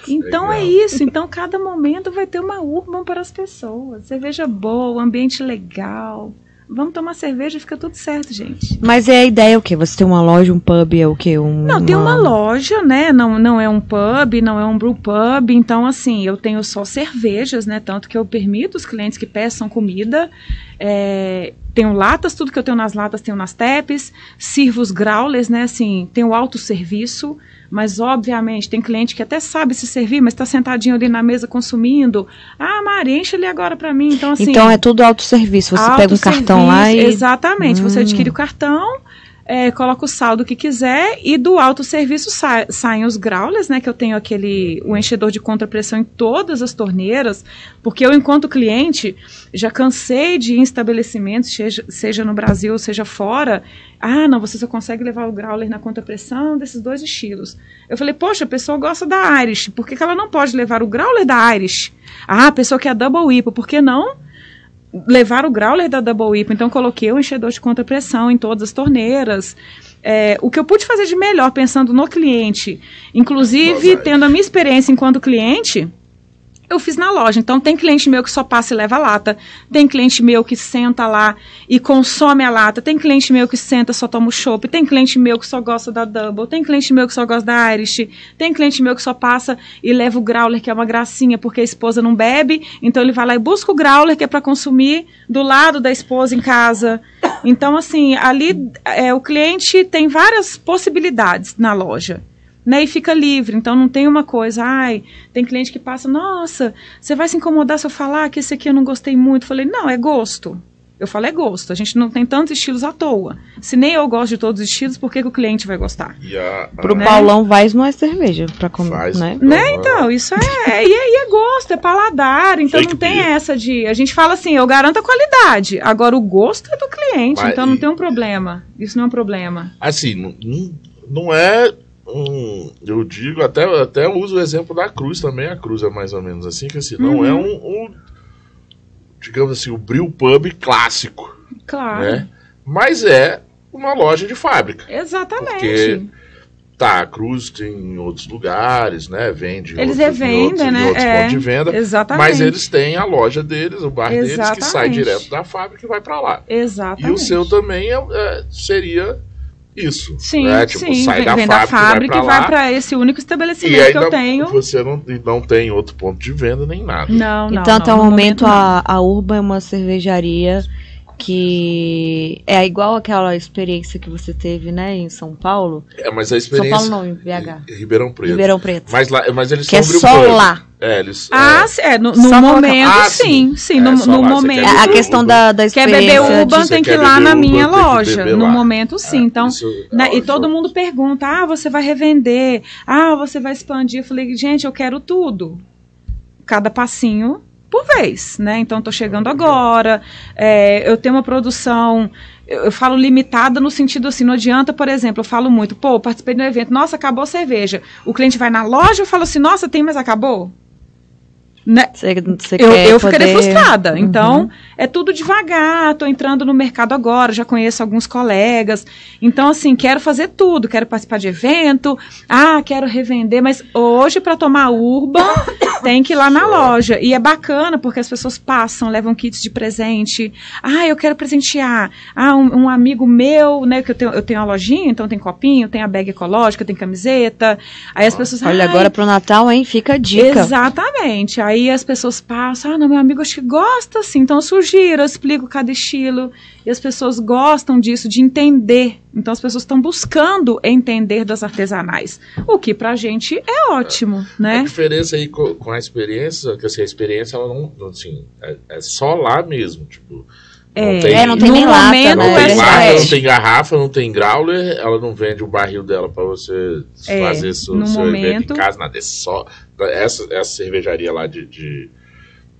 Então Legal. é isso. Então cada momento vai ter uma urban para as pessoas. Cerveja boa, ambiente legal. Vamos tomar cerveja e fica tudo certo, gente. Mas é a ideia é o quê? Você tem uma loja, um pub, é o quê? Um, Não, tem uma loja, né? Não, não é um pub, não é um brew pub. Então, assim, eu tenho só cervejas, né? Tanto que eu permito os clientes que peçam comida. É, tenho latas, tudo que eu tenho nas latas tenho nas tapes. Sirvo os growlers, né? Assim, tenho autosserviço. Mas, obviamente, tem cliente que até sabe se servir, mas está sentadinho ali na mesa consumindo. Ah, Mari, enche ali agora para mim. Então, assim. Então é tudo autosserviço. Você pega um cartão lá e. Exatamente. Você Hum. adquire o cartão, é, coloca o saldo que quiser e do autosserviço sa saem os growlers, né? Que eu tenho aquele o enchedor de contrapressão em todas as torneiras, porque eu, enquanto cliente, já cansei de ir em estabelecimentos, seja, seja no Brasil, seja fora. Ah, não, você só consegue levar o growler na contrapressão desses dois estilos. Eu falei, poxa, a pessoa gosta da Irish, por que, que ela não pode levar o growler da Irish? Ah, a pessoa quer a Double IPA, por que não? Levar o growler da Double IPA, então coloquei o enchedor de contrapressão em todas as torneiras. É, o que eu pude fazer de melhor pensando no cliente, inclusive tendo a minha experiência enquanto cliente, eu fiz na loja. Então tem cliente meu que só passa e leva lata, tem cliente meu que senta lá e consome a lata, tem cliente meu que senta só toma o chopp, tem cliente meu que só gosta da Double, tem cliente meu que só gosta da Irish, tem cliente meu que só passa e leva o growler, que é uma gracinha, porque a esposa não bebe, então ele vai lá e busca o growler, que é para consumir do lado da esposa em casa. Então, assim, ali é, o cliente tem várias possibilidades na loja né, e fica livre. Então não tem uma coisa, ai, tem cliente que passa, nossa, você vai se incomodar se eu falar que esse aqui eu não gostei muito. Falei, não, é gosto. Eu falo, é gosto. A gente não tem tantos estilos à toa. Se nem eu gosto de todos os estilos, por que, que o cliente vai gostar? E a, a- Pro né? Paulão Vaz não é cerveja pra comer, Faz. né? Né, então, isso é, e é, e é gosto, é paladar, então não tem beer. essa de, a gente fala assim, eu garanto a qualidade, agora o gosto é do cliente, Mas então não e- tem um problema, isso não é um problema. Assim, não- não é. Um- eu digo, até, até uso o exemplo da cruz também. A cruz é mais ou menos assim, que assim, não Uhum. é um, um, digamos assim, o Brew Pub clássico, Claro, né? Mas é uma loja de fábrica. exatamente. Porque Tá, a Cruz tem em outros lugares, né? Vende em Eles outros, em revendem, outros, né? outros É, pontos de venda. Exatamente. Mas eles têm a loja deles, o bar deles, que sai Exatamente. direto da fábrica e vai pra lá. Exatamente. E o seu também é, é, seria isso. Sim, né? Tipo, sim. sai vem, da vem fábrica, da fábrica e vai para esse único E estabelecimento aí que eu tenho. você não, e não tem outro ponto de venda nem nada. Não, não. então, até não, o no momento, a, a Urban é uma cervejaria que é igual aquela experiência que você teve, né, em São Paulo. É, mas a São experiência. Paulo não, em BH. em Ribeirão Preto. Ribeirão Preto. Mas, lá, mas eles que é são Brew só Pub. lá. É, eles. Ah, é, é, no, Só no colocar- momento, Ah, sim. sim. Sim, É, no, no momento. quer É a Uber, questão Uber. da, da Quer experiência. beber Uban, de- tem quer que ir lá beber na minha loja. beber No lá. momento, sim. Então, isso- né, é e todo mundo pergunta: ah, você vai revender? Ah, você vai expandir? Eu falei, gente, eu quero tudo. Cada passinho por vez, né? Então, tô chegando agora. é, eu tenho uma produção. Eu, eu falo limitada no sentido assim, não adianta, por exemplo, eu falo muito, pô, participei de um evento, nossa, acabou a cerveja. O cliente vai na loja e fala assim, nossa, tem, mas acabou? Né? Você, você Eu, quer eu ficaria frustrada. Uhum. Então, é tudo devagar. Tô entrando no mercado agora, já conheço alguns colegas. Então, assim, quero fazer tudo. Quero participar de evento. Ah, quero revender. Mas hoje, para tomar Urban, tem que ir lá na loja. E é bacana, porque as pessoas passam, levam kits de presente. Ah, eu quero presentear. Ah, um, um amigo meu, né? Que eu tenho, eu tenho uma lojinha, então tem copinho, tem a bag ecológica, tem camiseta. Aí as pessoas. Olha, "Ai, agora pro Natal, hein? Fica a dica. Exatamente. Aí as pessoas passam, ah, não, meu amigo acho que gosta assim. Então eu sugiro, eu explico cada estilo. E as pessoas gostam disso, de entender. Então as pessoas estão buscando entender das artesanais. O que pra gente é ótimo, A né? diferença aí com, com a experiência, que assim, a experiência ela não, não, assim, é, é só lá mesmo, tipo, É, É, não tem nem lata, momento né? Não É tem lata, não tem garrafa, não tem growler, ela não vende o barril dela pra você É, fazer seu, no seu evento momento- em casa, nada. É só. Essa, essa cervejaria lá de, de,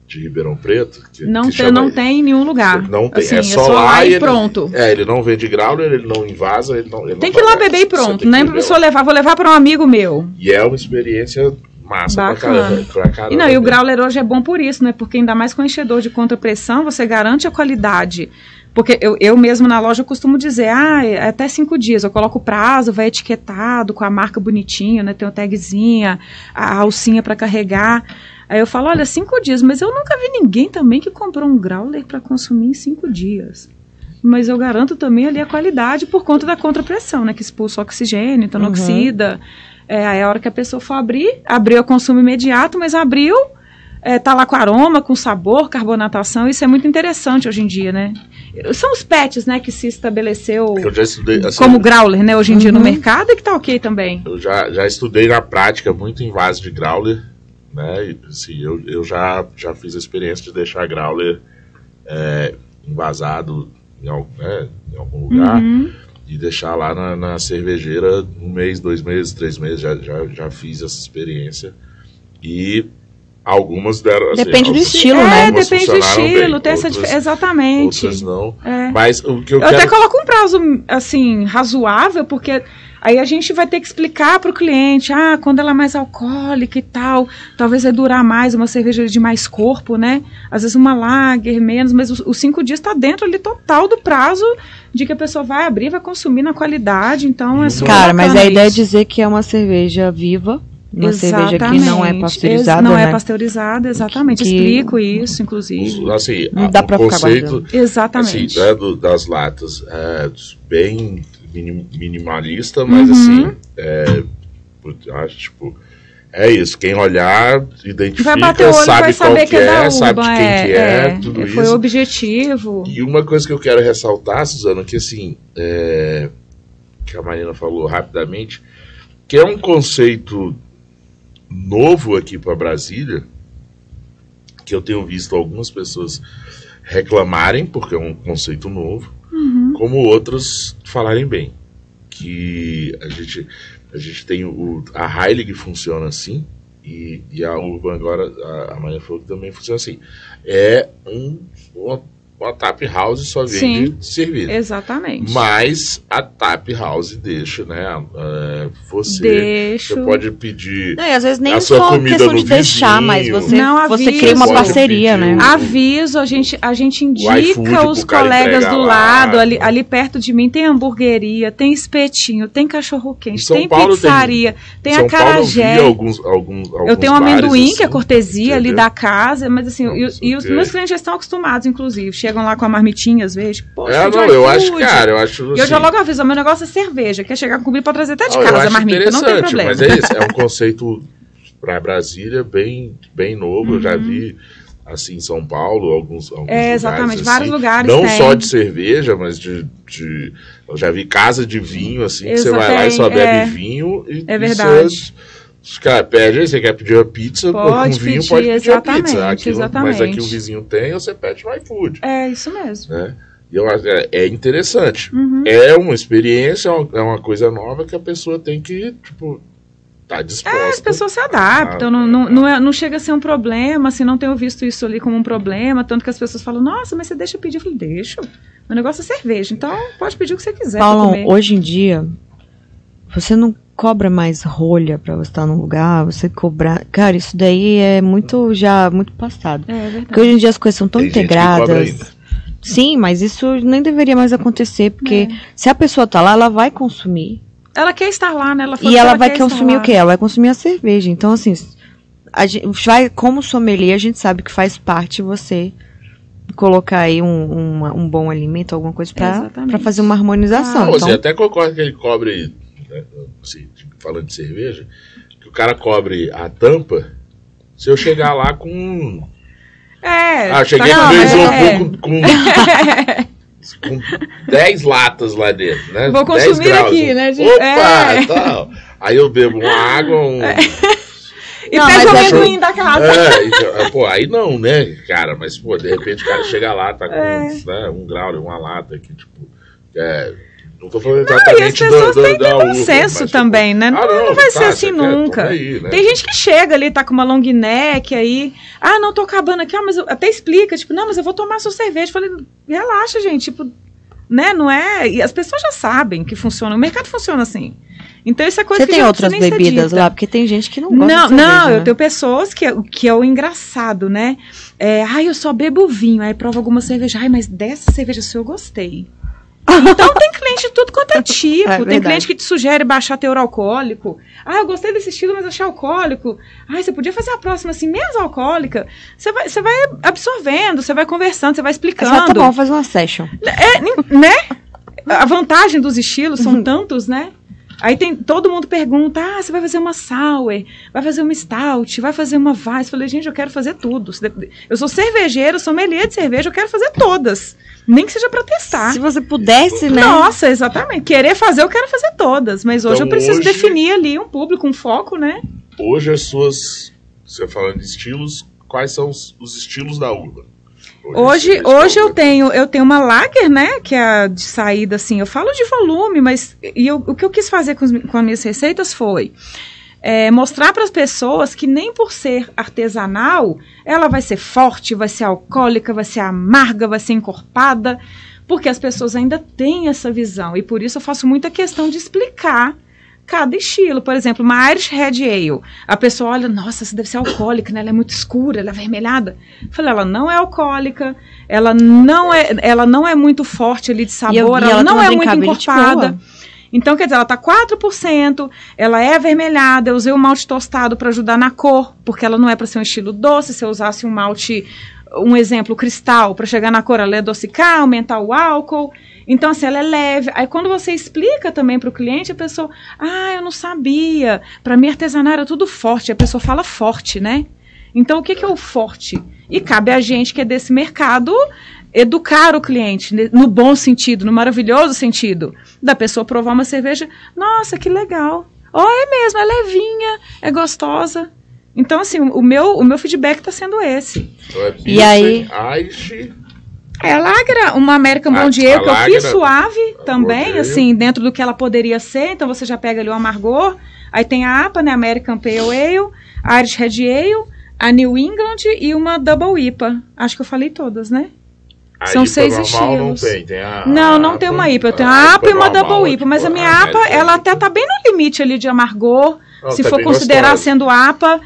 de Ribeirão Preto. Que, Não, que tem, chama- não tem em nenhum lugar. Não tem, Assim, é só lá lá e ele- pronto. É, ele não vende growler, ele não invasa, ele não. ele Tem não que ir lá beber e pronto. tem Não que é pra beber pessoa levar, vou levar para um amigo meu. E é uma experiência massa pra Bacana. caramba. Pra caramba E não, e o mesmo. growler hoje é bom por isso, né? Porque ainda mais com enchedor de contrapressão, você garante a qualidade. Porque eu, eu mesmo na loja costumo dizer, ah, é até cinco dias. Eu coloco o prazo, vai etiquetado, com a marca bonitinha, né? Tem o tagzinha, a alcinha para carregar. Aí eu falo, olha, cinco dias, mas eu nunca vi ninguém também que comprou um growler para consumir em cinco dias. Mas eu garanto também ali a qualidade por conta da contrapressão, né? Que expulsa oxigênio, então não Uhum. oxida. É, aí a hora que a pessoa for abrir, abriu é consumo imediato, mas abriu, é, tá lá com aroma, com sabor, carbonatação, isso é muito interessante hoje em dia, né? São os pets, né, que se estabeleceu Eu já estudei. assim, como growler, né, hoje em dia no Uhum. mercado e que tá ok também. Eu já, já estudei na prática muito em vase de growler, né? E, assim, eu, eu já, já fiz a experiência de deixar growler é, envasado em, né, em algum lugar Uhum. E deixar lá na, na cervejeira um mês, dois meses, três meses. Já, já, já fiz essa experiência. E algumas deram. assim, Depende do estilo, é, né? algumas depende do estilo, bem, tem essa outras- dif- exatamente. Outras não. É. Mas o que eu, Eu quero. até coloco um prazo, assim, razoável, porque aí a gente vai ter que explicar para o cliente, ah, quando ela é mais alcoólica e tal, talvez vai durar mais, uma cerveja de mais corpo, né? Às vezes uma lager, menos, mas os, os cinco dias está dentro ali total do prazo de que a pessoa vai abrir, vai consumir na qualidade, então é super Cara, mas a ideia é dizer que é uma cerveja viva, uma cerveja que não é Exatamente. pasteurizada, Ex- Não né? é pasteurizada, exatamente. Que- Explico isso, inclusive. os- assim, Não a- dá o pra ficar conceito, Exatamente. assim, né, do- das latas é bem minim- minimalista, mas Uhum. assim, é, acho, tipo, é isso. Quem olhar, identifica, olho, sabe qual que que é é, sabe de quem é, que é, é, tudo foi isso. o objetivo. E uma coisa que eu quero ressaltar, Suzana, que assim, é, que a Marina falou rapidamente, que é um conceito novo aqui para Brasília, que eu tenho visto algumas pessoas reclamarem, porque é um conceito novo. Como outras falarem bem. Que a gente, a gente tem o, a Heilig que funciona assim, e, e a Urban agora, a, a Maria falou que também funciona assim. É um, uma, uma tap house só vende Sim. cerveja. Exatamente. Mas a tap house deixa, né? é, você, Deixo. você pode pedir. Não, e às vezes nem A sua só comida questão de deixar, mas você, Não você cria uma parceria, né? um- Aviso, a gente, a gente indica os colegas do lá. lado, ali, ali perto de mim tem hamburgueria, tem espetinho, tem cachorro Em quente, São tem Paulo tem- pizzaria, tem, Em São a Paulo eu alguns, alguns, alguns Eu tenho um amendoim, que é assim, cortesia ali da casa, mas assim, Não, e, e os meus clientes já estão acostumados, inclusive. Chegam lá com a marmitinha às vezes. Poxa, É, não, eu acho, cara, eu acho. E eu já assim, logo aviso, meu negócio é cerveja. Quer chegar comigo pra trazer até de não, casa a marmita, não tem problema. Mas é isso, é um conceito para Brasília bem, bem novo. Eu já vi assim em São Paulo, alguns, alguns Uhum. É, exatamente, lugares, vários assim, lugares Não tem. só de cerveja, mas de, de- Eu já vi casa de vinho, assim, que você vai lá e só bebe é. vinho e É e verdade. Os caras pedem, aí você quer pedir uma pizza Pode com vinho, pedir, pode pedir uma pizza. exatamente, Aqui, Mas exatamente. aqui o vizinho tem, você pede no iFood. É, isso mesmo. Né? E eu acho é, é interessante. Uhum. É uma experiência, é uma- é uma coisa nova que a pessoa tem que, tipo, tá disposta. É, as pessoas se adaptam, não, não, não, é- não chega a ser um problema, assim, não tenho visto isso ali como um problema, tanto que as pessoas falam, nossa, mas você deixa eu pedir? Eu falei, deixa, meu negócio é cerveja, então pode pedir o que você quiser comer. hoje em dia, você não cobra mais rolha pra você estar num lugar, você cobrar. Cara, isso daí é muito já muito passado. É verdade. Porque hoje em dia as coisas são tão Tem gente que cobra integradas. ainda. Sim, mas isso nem deveria mais acontecer, porque se a pessoa tá lá, ela vai consumir. Ela quer estar lá, né? Ela E que ela vai consumir o quê? Ela vai consumir a cerveja. Então, assim, a gente vai, como sommelier, a gente sabe que faz parte você colocar aí um, uma- um bom alimento, alguma coisa pra fazer uma harmonização. Não, então, você até concorda que ele cobre, né, assim, falando de cerveja, que o cara cobre a tampa. Se eu chegar lá com. É. Ah, eu cheguei tá- no meu é. isopor com, com, com 10 latas lá dentro, né? Vou 10 consumir graus. aqui, né, de- Opa, é. tal. Aí eu bebo uma água, um. E Não, pega o mas é- amendoim da casa. É, e, pô, aí não, né, cara? Mas, pô, de repente o cara chega lá, tá com É. né, um grau, uma lata aqui, tipo. É, não tô falando E as exatamente pessoas da, da, têm que ter da senso mas, também, né? ah, Não, não, não vai tá, ser assim quer, nunca. aí, né? Tem gente que chega ali, tá com uma long neck aí. Ah, não, tô acabando aqui. Ah, mas eu, até explica, tipo, não, mas eu vou tomar sua cerveja. Eu falei, relaxa, gente, tipo, né, não é... E as pessoas já sabem que funciona, o mercado funciona assim. Então isso é coisa você que tem já não outras bebidas lá, porque tem gente que não gosta Não, de cerveja, não, eu né? tenho pessoas que, é- que é o engraçado, né? É, ai, eu só bebo vinho, aí prova alguma cerveja. Ai, mas dessa cerveja sua eu gostei. Então tem cliente de tudo quanto é tipo. É tem verdade. cliente que te sugere baixar teor alcoólico. Ah, eu gostei desse estilo, mas achei alcoólico. Ai, você podia fazer a próxima assim, menos alcoólica. Você vai, você vai absorvendo, você vai conversando, você vai Aí você explicando. fala, tá bom, fazer uma session. É, né? A vantagem dos estilos são tantos, né? Aí tem, todo mundo pergunta: ah, você vai fazer uma sour, vai fazer uma stout, vai fazer uma vice. Eu falei, gente, eu quero fazer tudo. Eu sou cervejeira, sou sommelier de cerveja, eu quero fazer todas. Nem que seja pra testar. Se você pudesse, né? Nossa, exatamente. Querer fazer, eu quero fazer todas. Mas hoje Então, eu preciso hoje- definir ali um público, um foco, né? Hoje as suas. Você falando de estilos, quais são os, os estilos da uva? Hoje, você hoje eu tenho eu tenho uma lager, né, que é de saída assim. Eu falo de volume, mas e eu- o que eu quis fazer com, os com as minhas receitas foi é, mostrar para as pessoas que nem por ser artesanal ela vai ser forte, vai ser alcoólica, vai ser amarga, vai ser encorpada, porque as pessoas ainda têm essa visão e por isso eu faço muita questão de explicar cada estilo. Por exemplo, uma Irish Red Ale. A pessoa olha, nossa, essa deve ser alcoólica, né? Ela é muito escura, ela é avermelhada. Eu falei, ela não é alcoólica, ela não é, ela não é muito forte ali de eu- sabor, e ela, ela não é muito encorpada. Então, quer dizer, ela tá 4%, ela é avermelhada, eu usei o malte tostado para ajudar na cor, porque ela não é para ser um estilo doce, se eu usasse um malte, um exemplo, cristal, para chegar na cor, ela é adocicar, aumentar o álcool. Então, assim, ela é leve. Aí, quando você explica também para o cliente, a pessoa, ah, eu não sabia. Para mim, artesanal era tudo forte. A pessoa fala forte, né? Então, o que, que é o forte? E cabe a gente que é desse mercado educar o cliente, ne- no bom sentido, no maravilhoso sentido, da pessoa provar uma cerveja. Nossa, que legal. Oh, é mesmo, é levinha, é gostosa. Então, assim, o meu, o meu feedback está sendo esse. Então é E aí- Irish, É, a Lagra, uma American a que eu fiz Lagra- suave também, assim, dentro do que ela poderia ser. Então você já pega ali o amargor. Aí tem a APA, né, American Pale Ale, a Irish Red Ale, a New England e uma Double IPA. Acho que eu falei todas, né? a São IPA seis normal não estilos. tem, tem a- Não, a não tem uma IPA. Eu tenho a a APA e uma Double IPA. Mas a tipo, minha APA, ela até tá bem no limite ali de amargor. Não, se tá for considerar sendo APA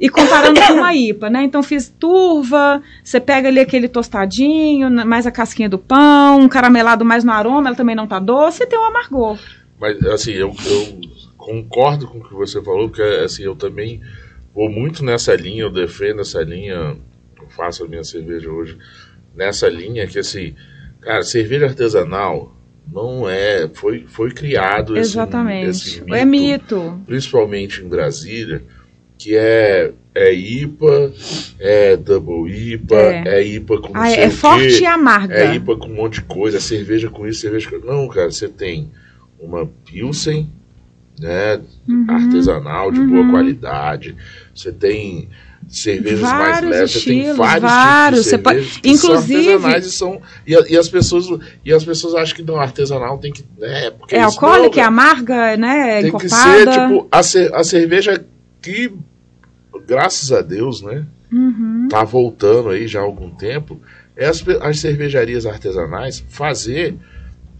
e comparando com uma IPA, né? Então fiz turva, você pega ali aquele tostadinho, mais a casquinha do pão, um caramelado mais no aroma, ela também não tá doce, e tem o amargor. Mas, assim, eu, eu concordo com o que você falou, porque, assim, eu também vou muito nessa linha, eu defendo essa linha, eu faço a minha cerveja hoje nessa linha, que, assim, cara, cerveja artesanal não é, foi, foi criado esse, Exatamente. esse é mito. principalmente em Brasília, que é, é IPA, é Double IPA, É. é, IPA com não Ah, sei é o forte quê, e amarga. é IPA com um monte de coisa, cerveja com isso, cerveja com... Não, cara, você tem uma Pilsen, né, Uhum. artesanal, de boa qualidade, você tem cervejas mais Vários leves, você tem estilos, vários, vários, tipos de pode- cervejas que inclusive- são artesanais e são... E, e as pessoas, e as pessoas acham que não, artesanal tem que... É, porque É alcoólica, é amarga, né? Tem que encorpada. ser, tipo, a, a cerveja que, graças a Deus, né, Uhum. tá voltando aí já há algum tempo, é as, as cervejarias artesanais fazer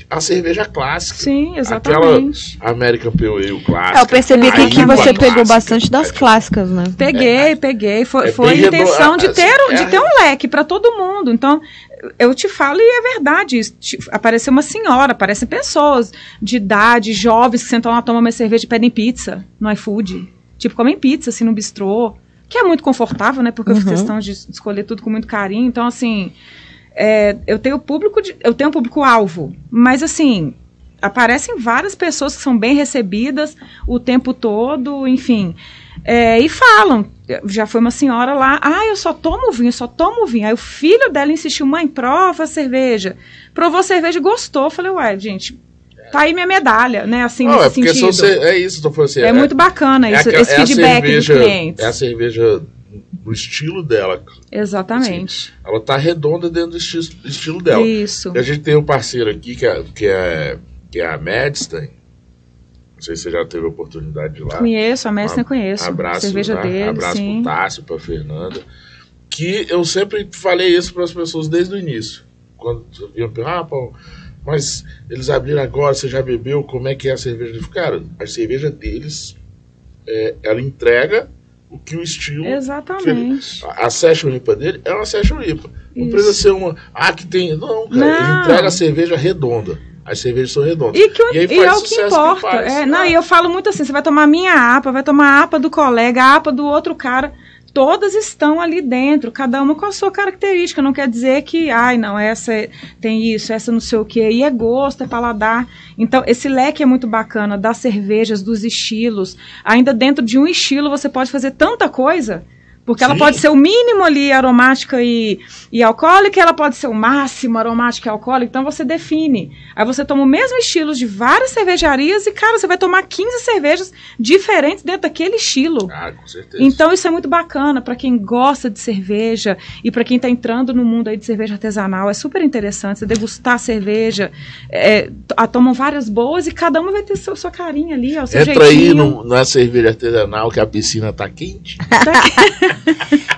a cerveja clássica. Sim, exatamente. Aquela American Pale Ale clássica. É, eu percebi que IPA você pegou clássica. bastante das clássicas, né? Peguei, peguei. Foi, é foi a intenção de ter, assim, de é- ter um leque para todo mundo. Então, eu te falo e é verdade. Apareceu uma senhora, aparecem pessoas de idade, jovens que sentam lá, tomam uma cerveja e pedem pizza no iFood. Tipo, comem pizza, assim, no bistrô. Que é muito confortável, né? Porque eu fiz Uhum. questão de escolher tudo com muito carinho. Então, assim, é, eu tenho público, de- eu tenho um público-alvo. Mas, assim, aparecem várias pessoas que são bem recebidas o tempo todo, enfim. É, e falam. Já foi uma senhora lá, ah, eu só tomo vinho, só tomo vinho. Aí o filho dela insistiu, mãe, prova a cerveja. Provou a cerveja e gostou. Eu Falei, ué, gente, tá aí minha medalha, né? Assim, Não, é nesse porque sentido. são é isso, tô falando assim. É, muito bacana isso, aquela- esse feedback dos cerveja- clientes. É a cerveja no estilo dela. Exatamente. Ela tá redonda dentro do esti- estilo dela. Isso. A gente tem um parceiro aqui que é, que é, que é a Madstein. Não sei se você já teve a oportunidade de ir lá. Conheço, a Um conheço. Abraço, cerveja né? dele, abraço sim. pro Tássio, pra Fernanda. Que eu sempre falei isso para as pessoas desde o início. Quando perguntar, ah, pô, mas eles abriram agora, você já bebeu, como é que é a cerveja? Falei, Cara, a cerveja deles, é, ela entrega o que o estilo Exatamente. a a Session IPA dele é uma Session IPA. Não Isso. precisa ser uma. Ah, que tem. Não, cara. Ele Não. entrega a cerveja redonda. As cervejas são redondas. E, que, E e é o que sucesso que importa. faz, é, né? não, e eu falo muito assim: você vai tomar a minha APA, vai tomar a APA do colega, a APA do outro cara. Todas estão ali dentro, cada uma com a sua característica. Não quer dizer que, ai, não, essa é- tem isso, essa não sei o quê. E é gosto, é paladar. Então, esse leque é muito bacana das cervejas, dos estilos. Ainda dentro de um estilo você pode fazer tanta coisa. Porque ela Sim. pode ser o mínimo ali aromática e, e alcoólica, ela pode ser o máximo aromática e alcoólica, então você define. Aí você toma o mesmo estilo de várias cervejarias e, cara, você vai tomar 15 cervejas diferentes dentro daquele estilo. Ah, com certeza. Então isso é muito bacana para quem gosta de cerveja e para quem está entrando no mundo aí de cerveja artesanal. É super interessante você degustar a cerveja. É, ah, tomam várias boas e cada uma vai ter seu, sua carinha ali, ó, seu Entra aí jeitinho. no, na cerveja artesanal que a piscina tá quente.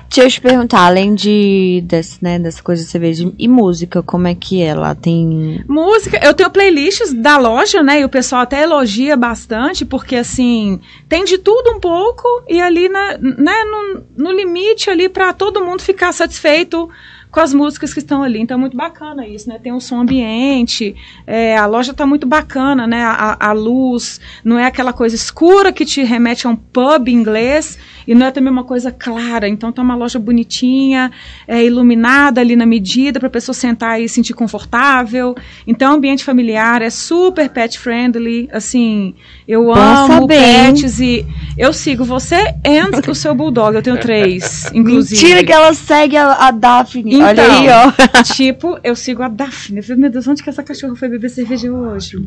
Deixa eu te perguntar, além de desse, né, dessa coisa de cerveja e música, como é que é? Lá tem. Música, eu tenho playlists da loja, né? E o pessoal até elogia bastante, porque assim, tem de tudo um pouco, e ali na, né, no, no limite ali para todo mundo ficar satisfeito com as músicas que estão ali. Então é muito bacana isso, né? Tem um som ambiente, é, a loja tá muito bacana, né? A, a luz, não é aquela coisa escura que te remete a um pub inglês. E não é também uma coisa clara. Então tá uma loja bonitinha, é, iluminada ali na medida para a pessoa sentar e se sentir confortável. Então, ambiente familiar é super pet friendly. Assim, eu Bom amo saber, pets e eu sigo você e o seu bulldog. Eu tenho três, inclusive. Mentira que ela segue a, a Daphne. Então. Olha aí, ó. Tipo, eu sigo a Daphne. Eu falei, meu Deus, onde que essa cachorra foi beber cerveja hoje?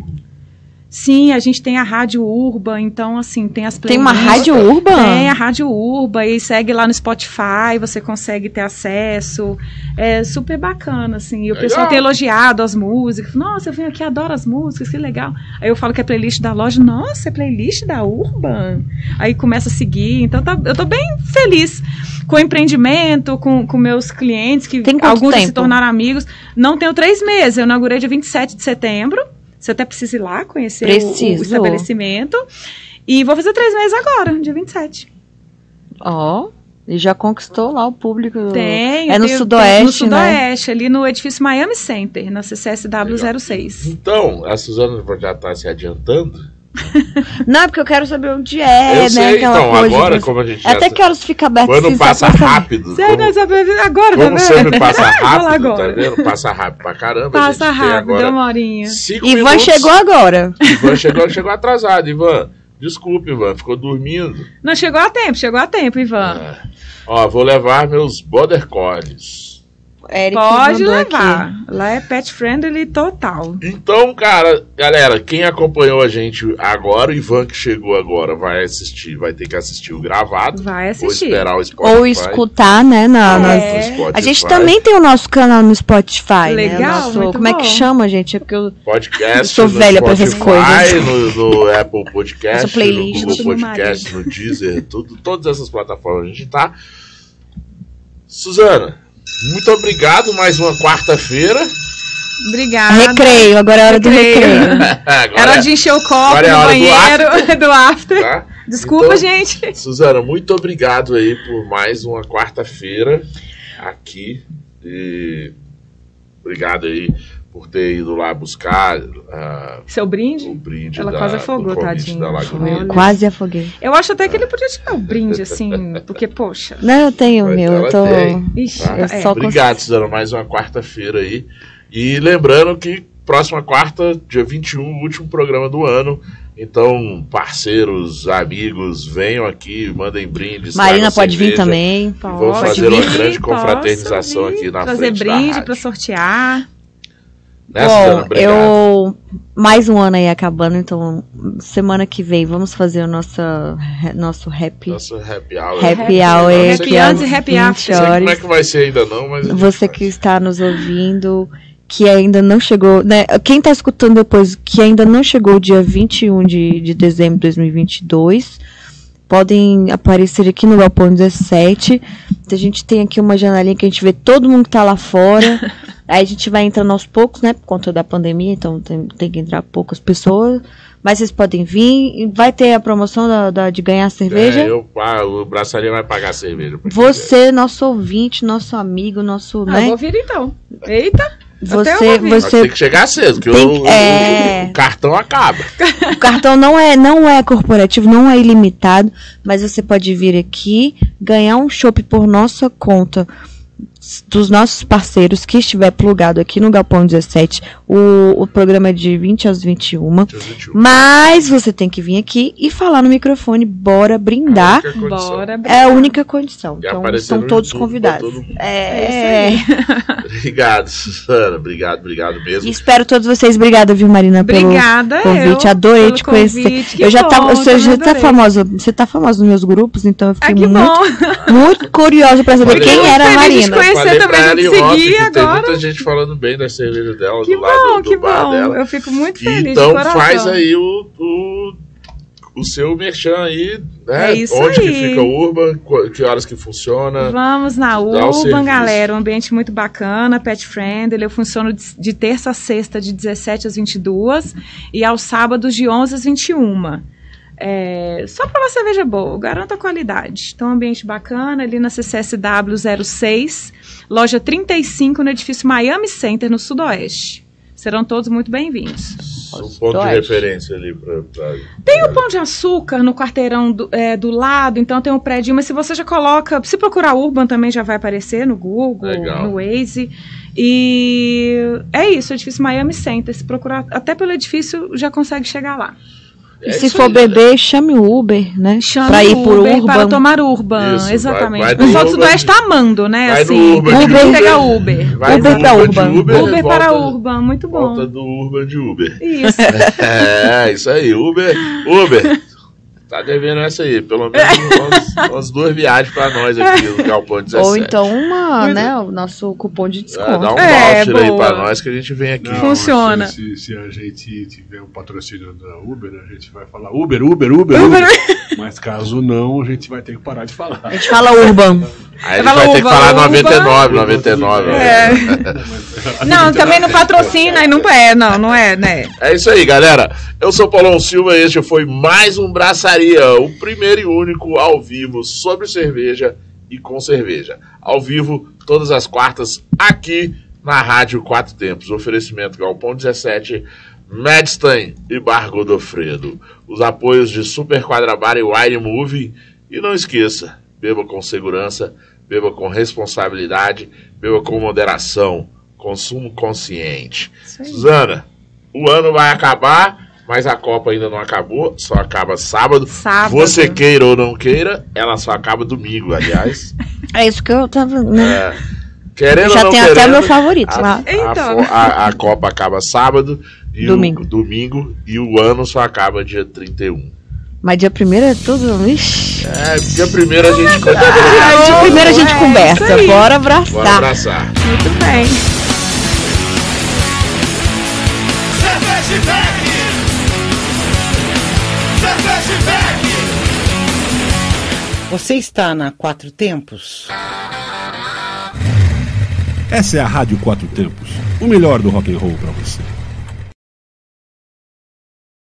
Sim, a gente tem a Rádio Urba, então assim, tem as Tem uma playlists. rádio urban? Tem a Rádio Urba e segue lá no Spotify, você consegue ter acesso. É super bacana, assim. E o Legal. pessoal tem elogiado as músicas. Nossa, eu venho aqui, adoro as músicas, que legal. Aí eu falo que é playlist da loja. Nossa, é playlist da Urban? Aí começa a seguir. Então tá- eu tô bem feliz com o empreendimento, com, com meus clientes, que alguns já se tempo? tornaram amigos. Não tenho três meses, eu inaugurei dia 27 de setembro. Você até precisa ir lá conhecer o- o, estabelecimento. E vou fazer três meses agora, dia 27. Ó. E já conquistou lá o público. Tem. É no tenho- Sudoeste, No né? Sudoeste, ali no edifício Miami Center, na CCSW 06. Então, a Suzana já tá se adiantando. Não, é porque eu quero saber onde é, eu né? sei, aquela então, coisa. agora, como a gente Até já. que horas fica aberto Quando assim, passa rápido. Você como- não sabe agora, Como tá sempre vendo? passa Vai lá rápido, agora. tá vendo? Passa rápido pra caramba. Passa tem rápido, agora deu uma horinha. cinco Ivan minutos. chegou agora. Ivan chegou, chegou atrasado, Ivan. Desculpe, Ivan, ficou dormindo. Não, chegou a tempo, chegou a tempo, Ivan. Ah. Ó, vou levar meus border collies. Eric Pode levar. aqui. Lá é pet friendly total. Então, cara, galera, quem acompanhou a gente agora, o Ivan que chegou agora, vai assistir, vai ter que assistir o gravado. Vai assistir. esperar o Spotify. Ou escutar, né? Na, É. no Spotify. A gente também tem o nosso canal no Spotify. Legal, né? Nosso- muito como é que bom. chama, gente? É porque eu. Podcast. Eu sou no velha pra essas coisas. No, no Apple Podcast, playlist no Google Podcast, no Deezer, tudo, todas essas plataformas a gente tá. Suzana, muito obrigado mais uma quarta-feira. Obrigada. Recreio, agora é hora do recreio. Agora, Era de encher o copo Agora é no hora do banheiro do after. tá? Desculpa, Então, gente. Suzana, muito obrigado aí por mais uma quarta-feira aqui. E obrigado aí por ter ido lá buscar ah, Seu brinde? o brinde Ela da, quase afogou, Lagoinha. Olha. Quase afoguei. Eu acho até que ele podia te dar o brinde, assim, porque, poxa. Não, eu tenho o meu. Eu tô. tem. Ixi, Tá? Eu é. só Obrigado, Suzana, mais uma quarta-feira aí. E lembrando que próxima quarta, dia 21, último programa do ano. Então, parceiros, amigos, venham aqui, mandem brindes. Marina pode vir cerveja. também. vamos Pode fazer uma vir, grande posso confraternização vir, aqui na Trazer frente brinde pra sortear. Né? Bom, eu. Mais um ano aí acabando, então semana que vem vamos fazer o nosso, nosso rap. Nosso happy hour. Happy hour, Happy antes e happy 20 after. Não sei como é que vai ser ainda não, mas... Você que está nos ouvindo, que ainda não chegou, né? Quem está escutando depois, que ainda não chegou dia 21 de, de dezembro de 2022, podem aparecer aqui no Galpão 17. A gente tem aqui uma janelinha que a gente vê todo mundo que tá lá fora. Aí a gente vai entrando aos poucos, né? Por conta da pandemia, então tem, tem que entrar poucas pessoas. Mas vocês podem vir. Vai ter a promoção da, da- de ganhar cerveja. É, eu, ah, o braçaria vai pagar a cerveja. Você, nosso ouvinte, nosso amigo, nosso. Ah, né? eu vou vir então. Eita! Você, você tem que chegar cedo, Tem o, que- o- é. o cartão acaba. O cartão não é, não é corporativo, não é ilimitado, mas você pode vir aqui, ganhar um chopp por nossa conta dos nossos parceiros que estiver plugado aqui no Galpão 17. O, o programa é de 20 às 21. Dia 21. Mas você tem que vir aqui e falar no microfone, bora brindar. A única condição. Bora. É a única condição. E Então no todos YouTube convidados. todo. É, É Obrigado, Susana. Obrigado, obrigado mesmo. E espero todos vocês. Obrigada, viu, Marina, pelo Obrigada, convite. eu. Adorei pelo te conhecer. convite. Eu já bom, tava, você já tá famosa, você tá famosa nos meus grupos, então eu Ah, fiquei que muito, muito curiosa pra saber Fiquei quem era a Marina. Falei também em off seguir que tem agora. muita gente falando bem da cerveja dela, Que do lado bom, do que bar bom. dela. Eu fico muito feliz. Então faz aí o, o, o seu merchan aí, né? É isso Onde que aí. fica o Urban, qu- que horas que funciona. Vamos na Urban, galera. Um ambiente muito bacana, pet friendly. Eu funciono de, de terça a sexta, de 17 às 22 e aos sábados, de 11 às 21. É, só para uma cerveja boa, garanto a qualidade. Então, um ambiente bacana ali na CCSW 06, loja 35, no edifício Miami Center, no Sudoeste. Serão todos muito bem-vindos. Um ponto de referência ali pra. pra Tem o Pão de Açúcar no quarteirão do, é, do lado, então tem um prédio, mas se você já coloca, se procurar Urban também já vai aparecer no Google, Legal. no Waze. E é isso, o edifício Miami Center. Se procurar até pelo edifício, já consegue chegar lá. É E se for aí, né? chame o Uber, né? Chama pra ir por Uber Urban. para tomar Urban, Isso, exatamente. vai- vai o pessoal do Sudoeste tá amando, né? Vai assim, de Uber. pega Uber. Vai Uber de Urban. Uber, Uber volta, para Urban, muito bom. Volta do Urban de Uber. Isso. É, isso aí, Uber. Uber. Tá devendo essa aí, pelo menos umas, umas duas viagens pra nós aqui no Galpão 17. Ou então uma, Pois né? O nosso cupom de É, desconto. dá um É, voucher aí boa. pra nós que a gente vem aqui. Não, Funciona. Se, se- se a gente tiver um patrocínio da Uber, a gente vai falar Uber, Uber, Uber, Uber. Uber. Mas caso não, a gente vai ter que parar de falar. A gente fala Urban. Aí Fala vai ter que falar Uber. 99, 99. É. Mas- Não, também não patrocina e não é, não, não é, né? É isso aí, galera. Eu sou Paulão Silva e este foi mais um Braçaria, o primeiro e único ao vivo sobre cerveja e com cerveja. Ao vivo, todas as quartas, aqui na Rádio Quatro Tempos. Oferecimento Galpão 17, Madstein e Bar Godofredo. Os apoios de Super Quadrabar e Wine Movie. E não esqueça, beba com segurança, beba com responsabilidade, beba com moderação, consumo consciente. Suzana, o ano vai acabar, mas a Copa ainda não acabou, só acaba sábado. Sábado. Você queira ou não queira, ela só acaba domingo, aliás. É isso que eu tava. Né? É, querendo ou Já não tem querendo, até meu favorito a, lá. a Então. fo- a- a Copa acaba sábado e Domingo. O, domingo e o ano só acaba dia 31. Mas dia primeiro é tudo. Ixi. É, dia primeiro a gente Ah, dia primeiro a gente é, conversa. Bora Bora abraçar. abraçar. Muito bem. Você está na Quatro Tempos? Essa é a Rádio Quatro Tempos, o melhor do rock and roll para você.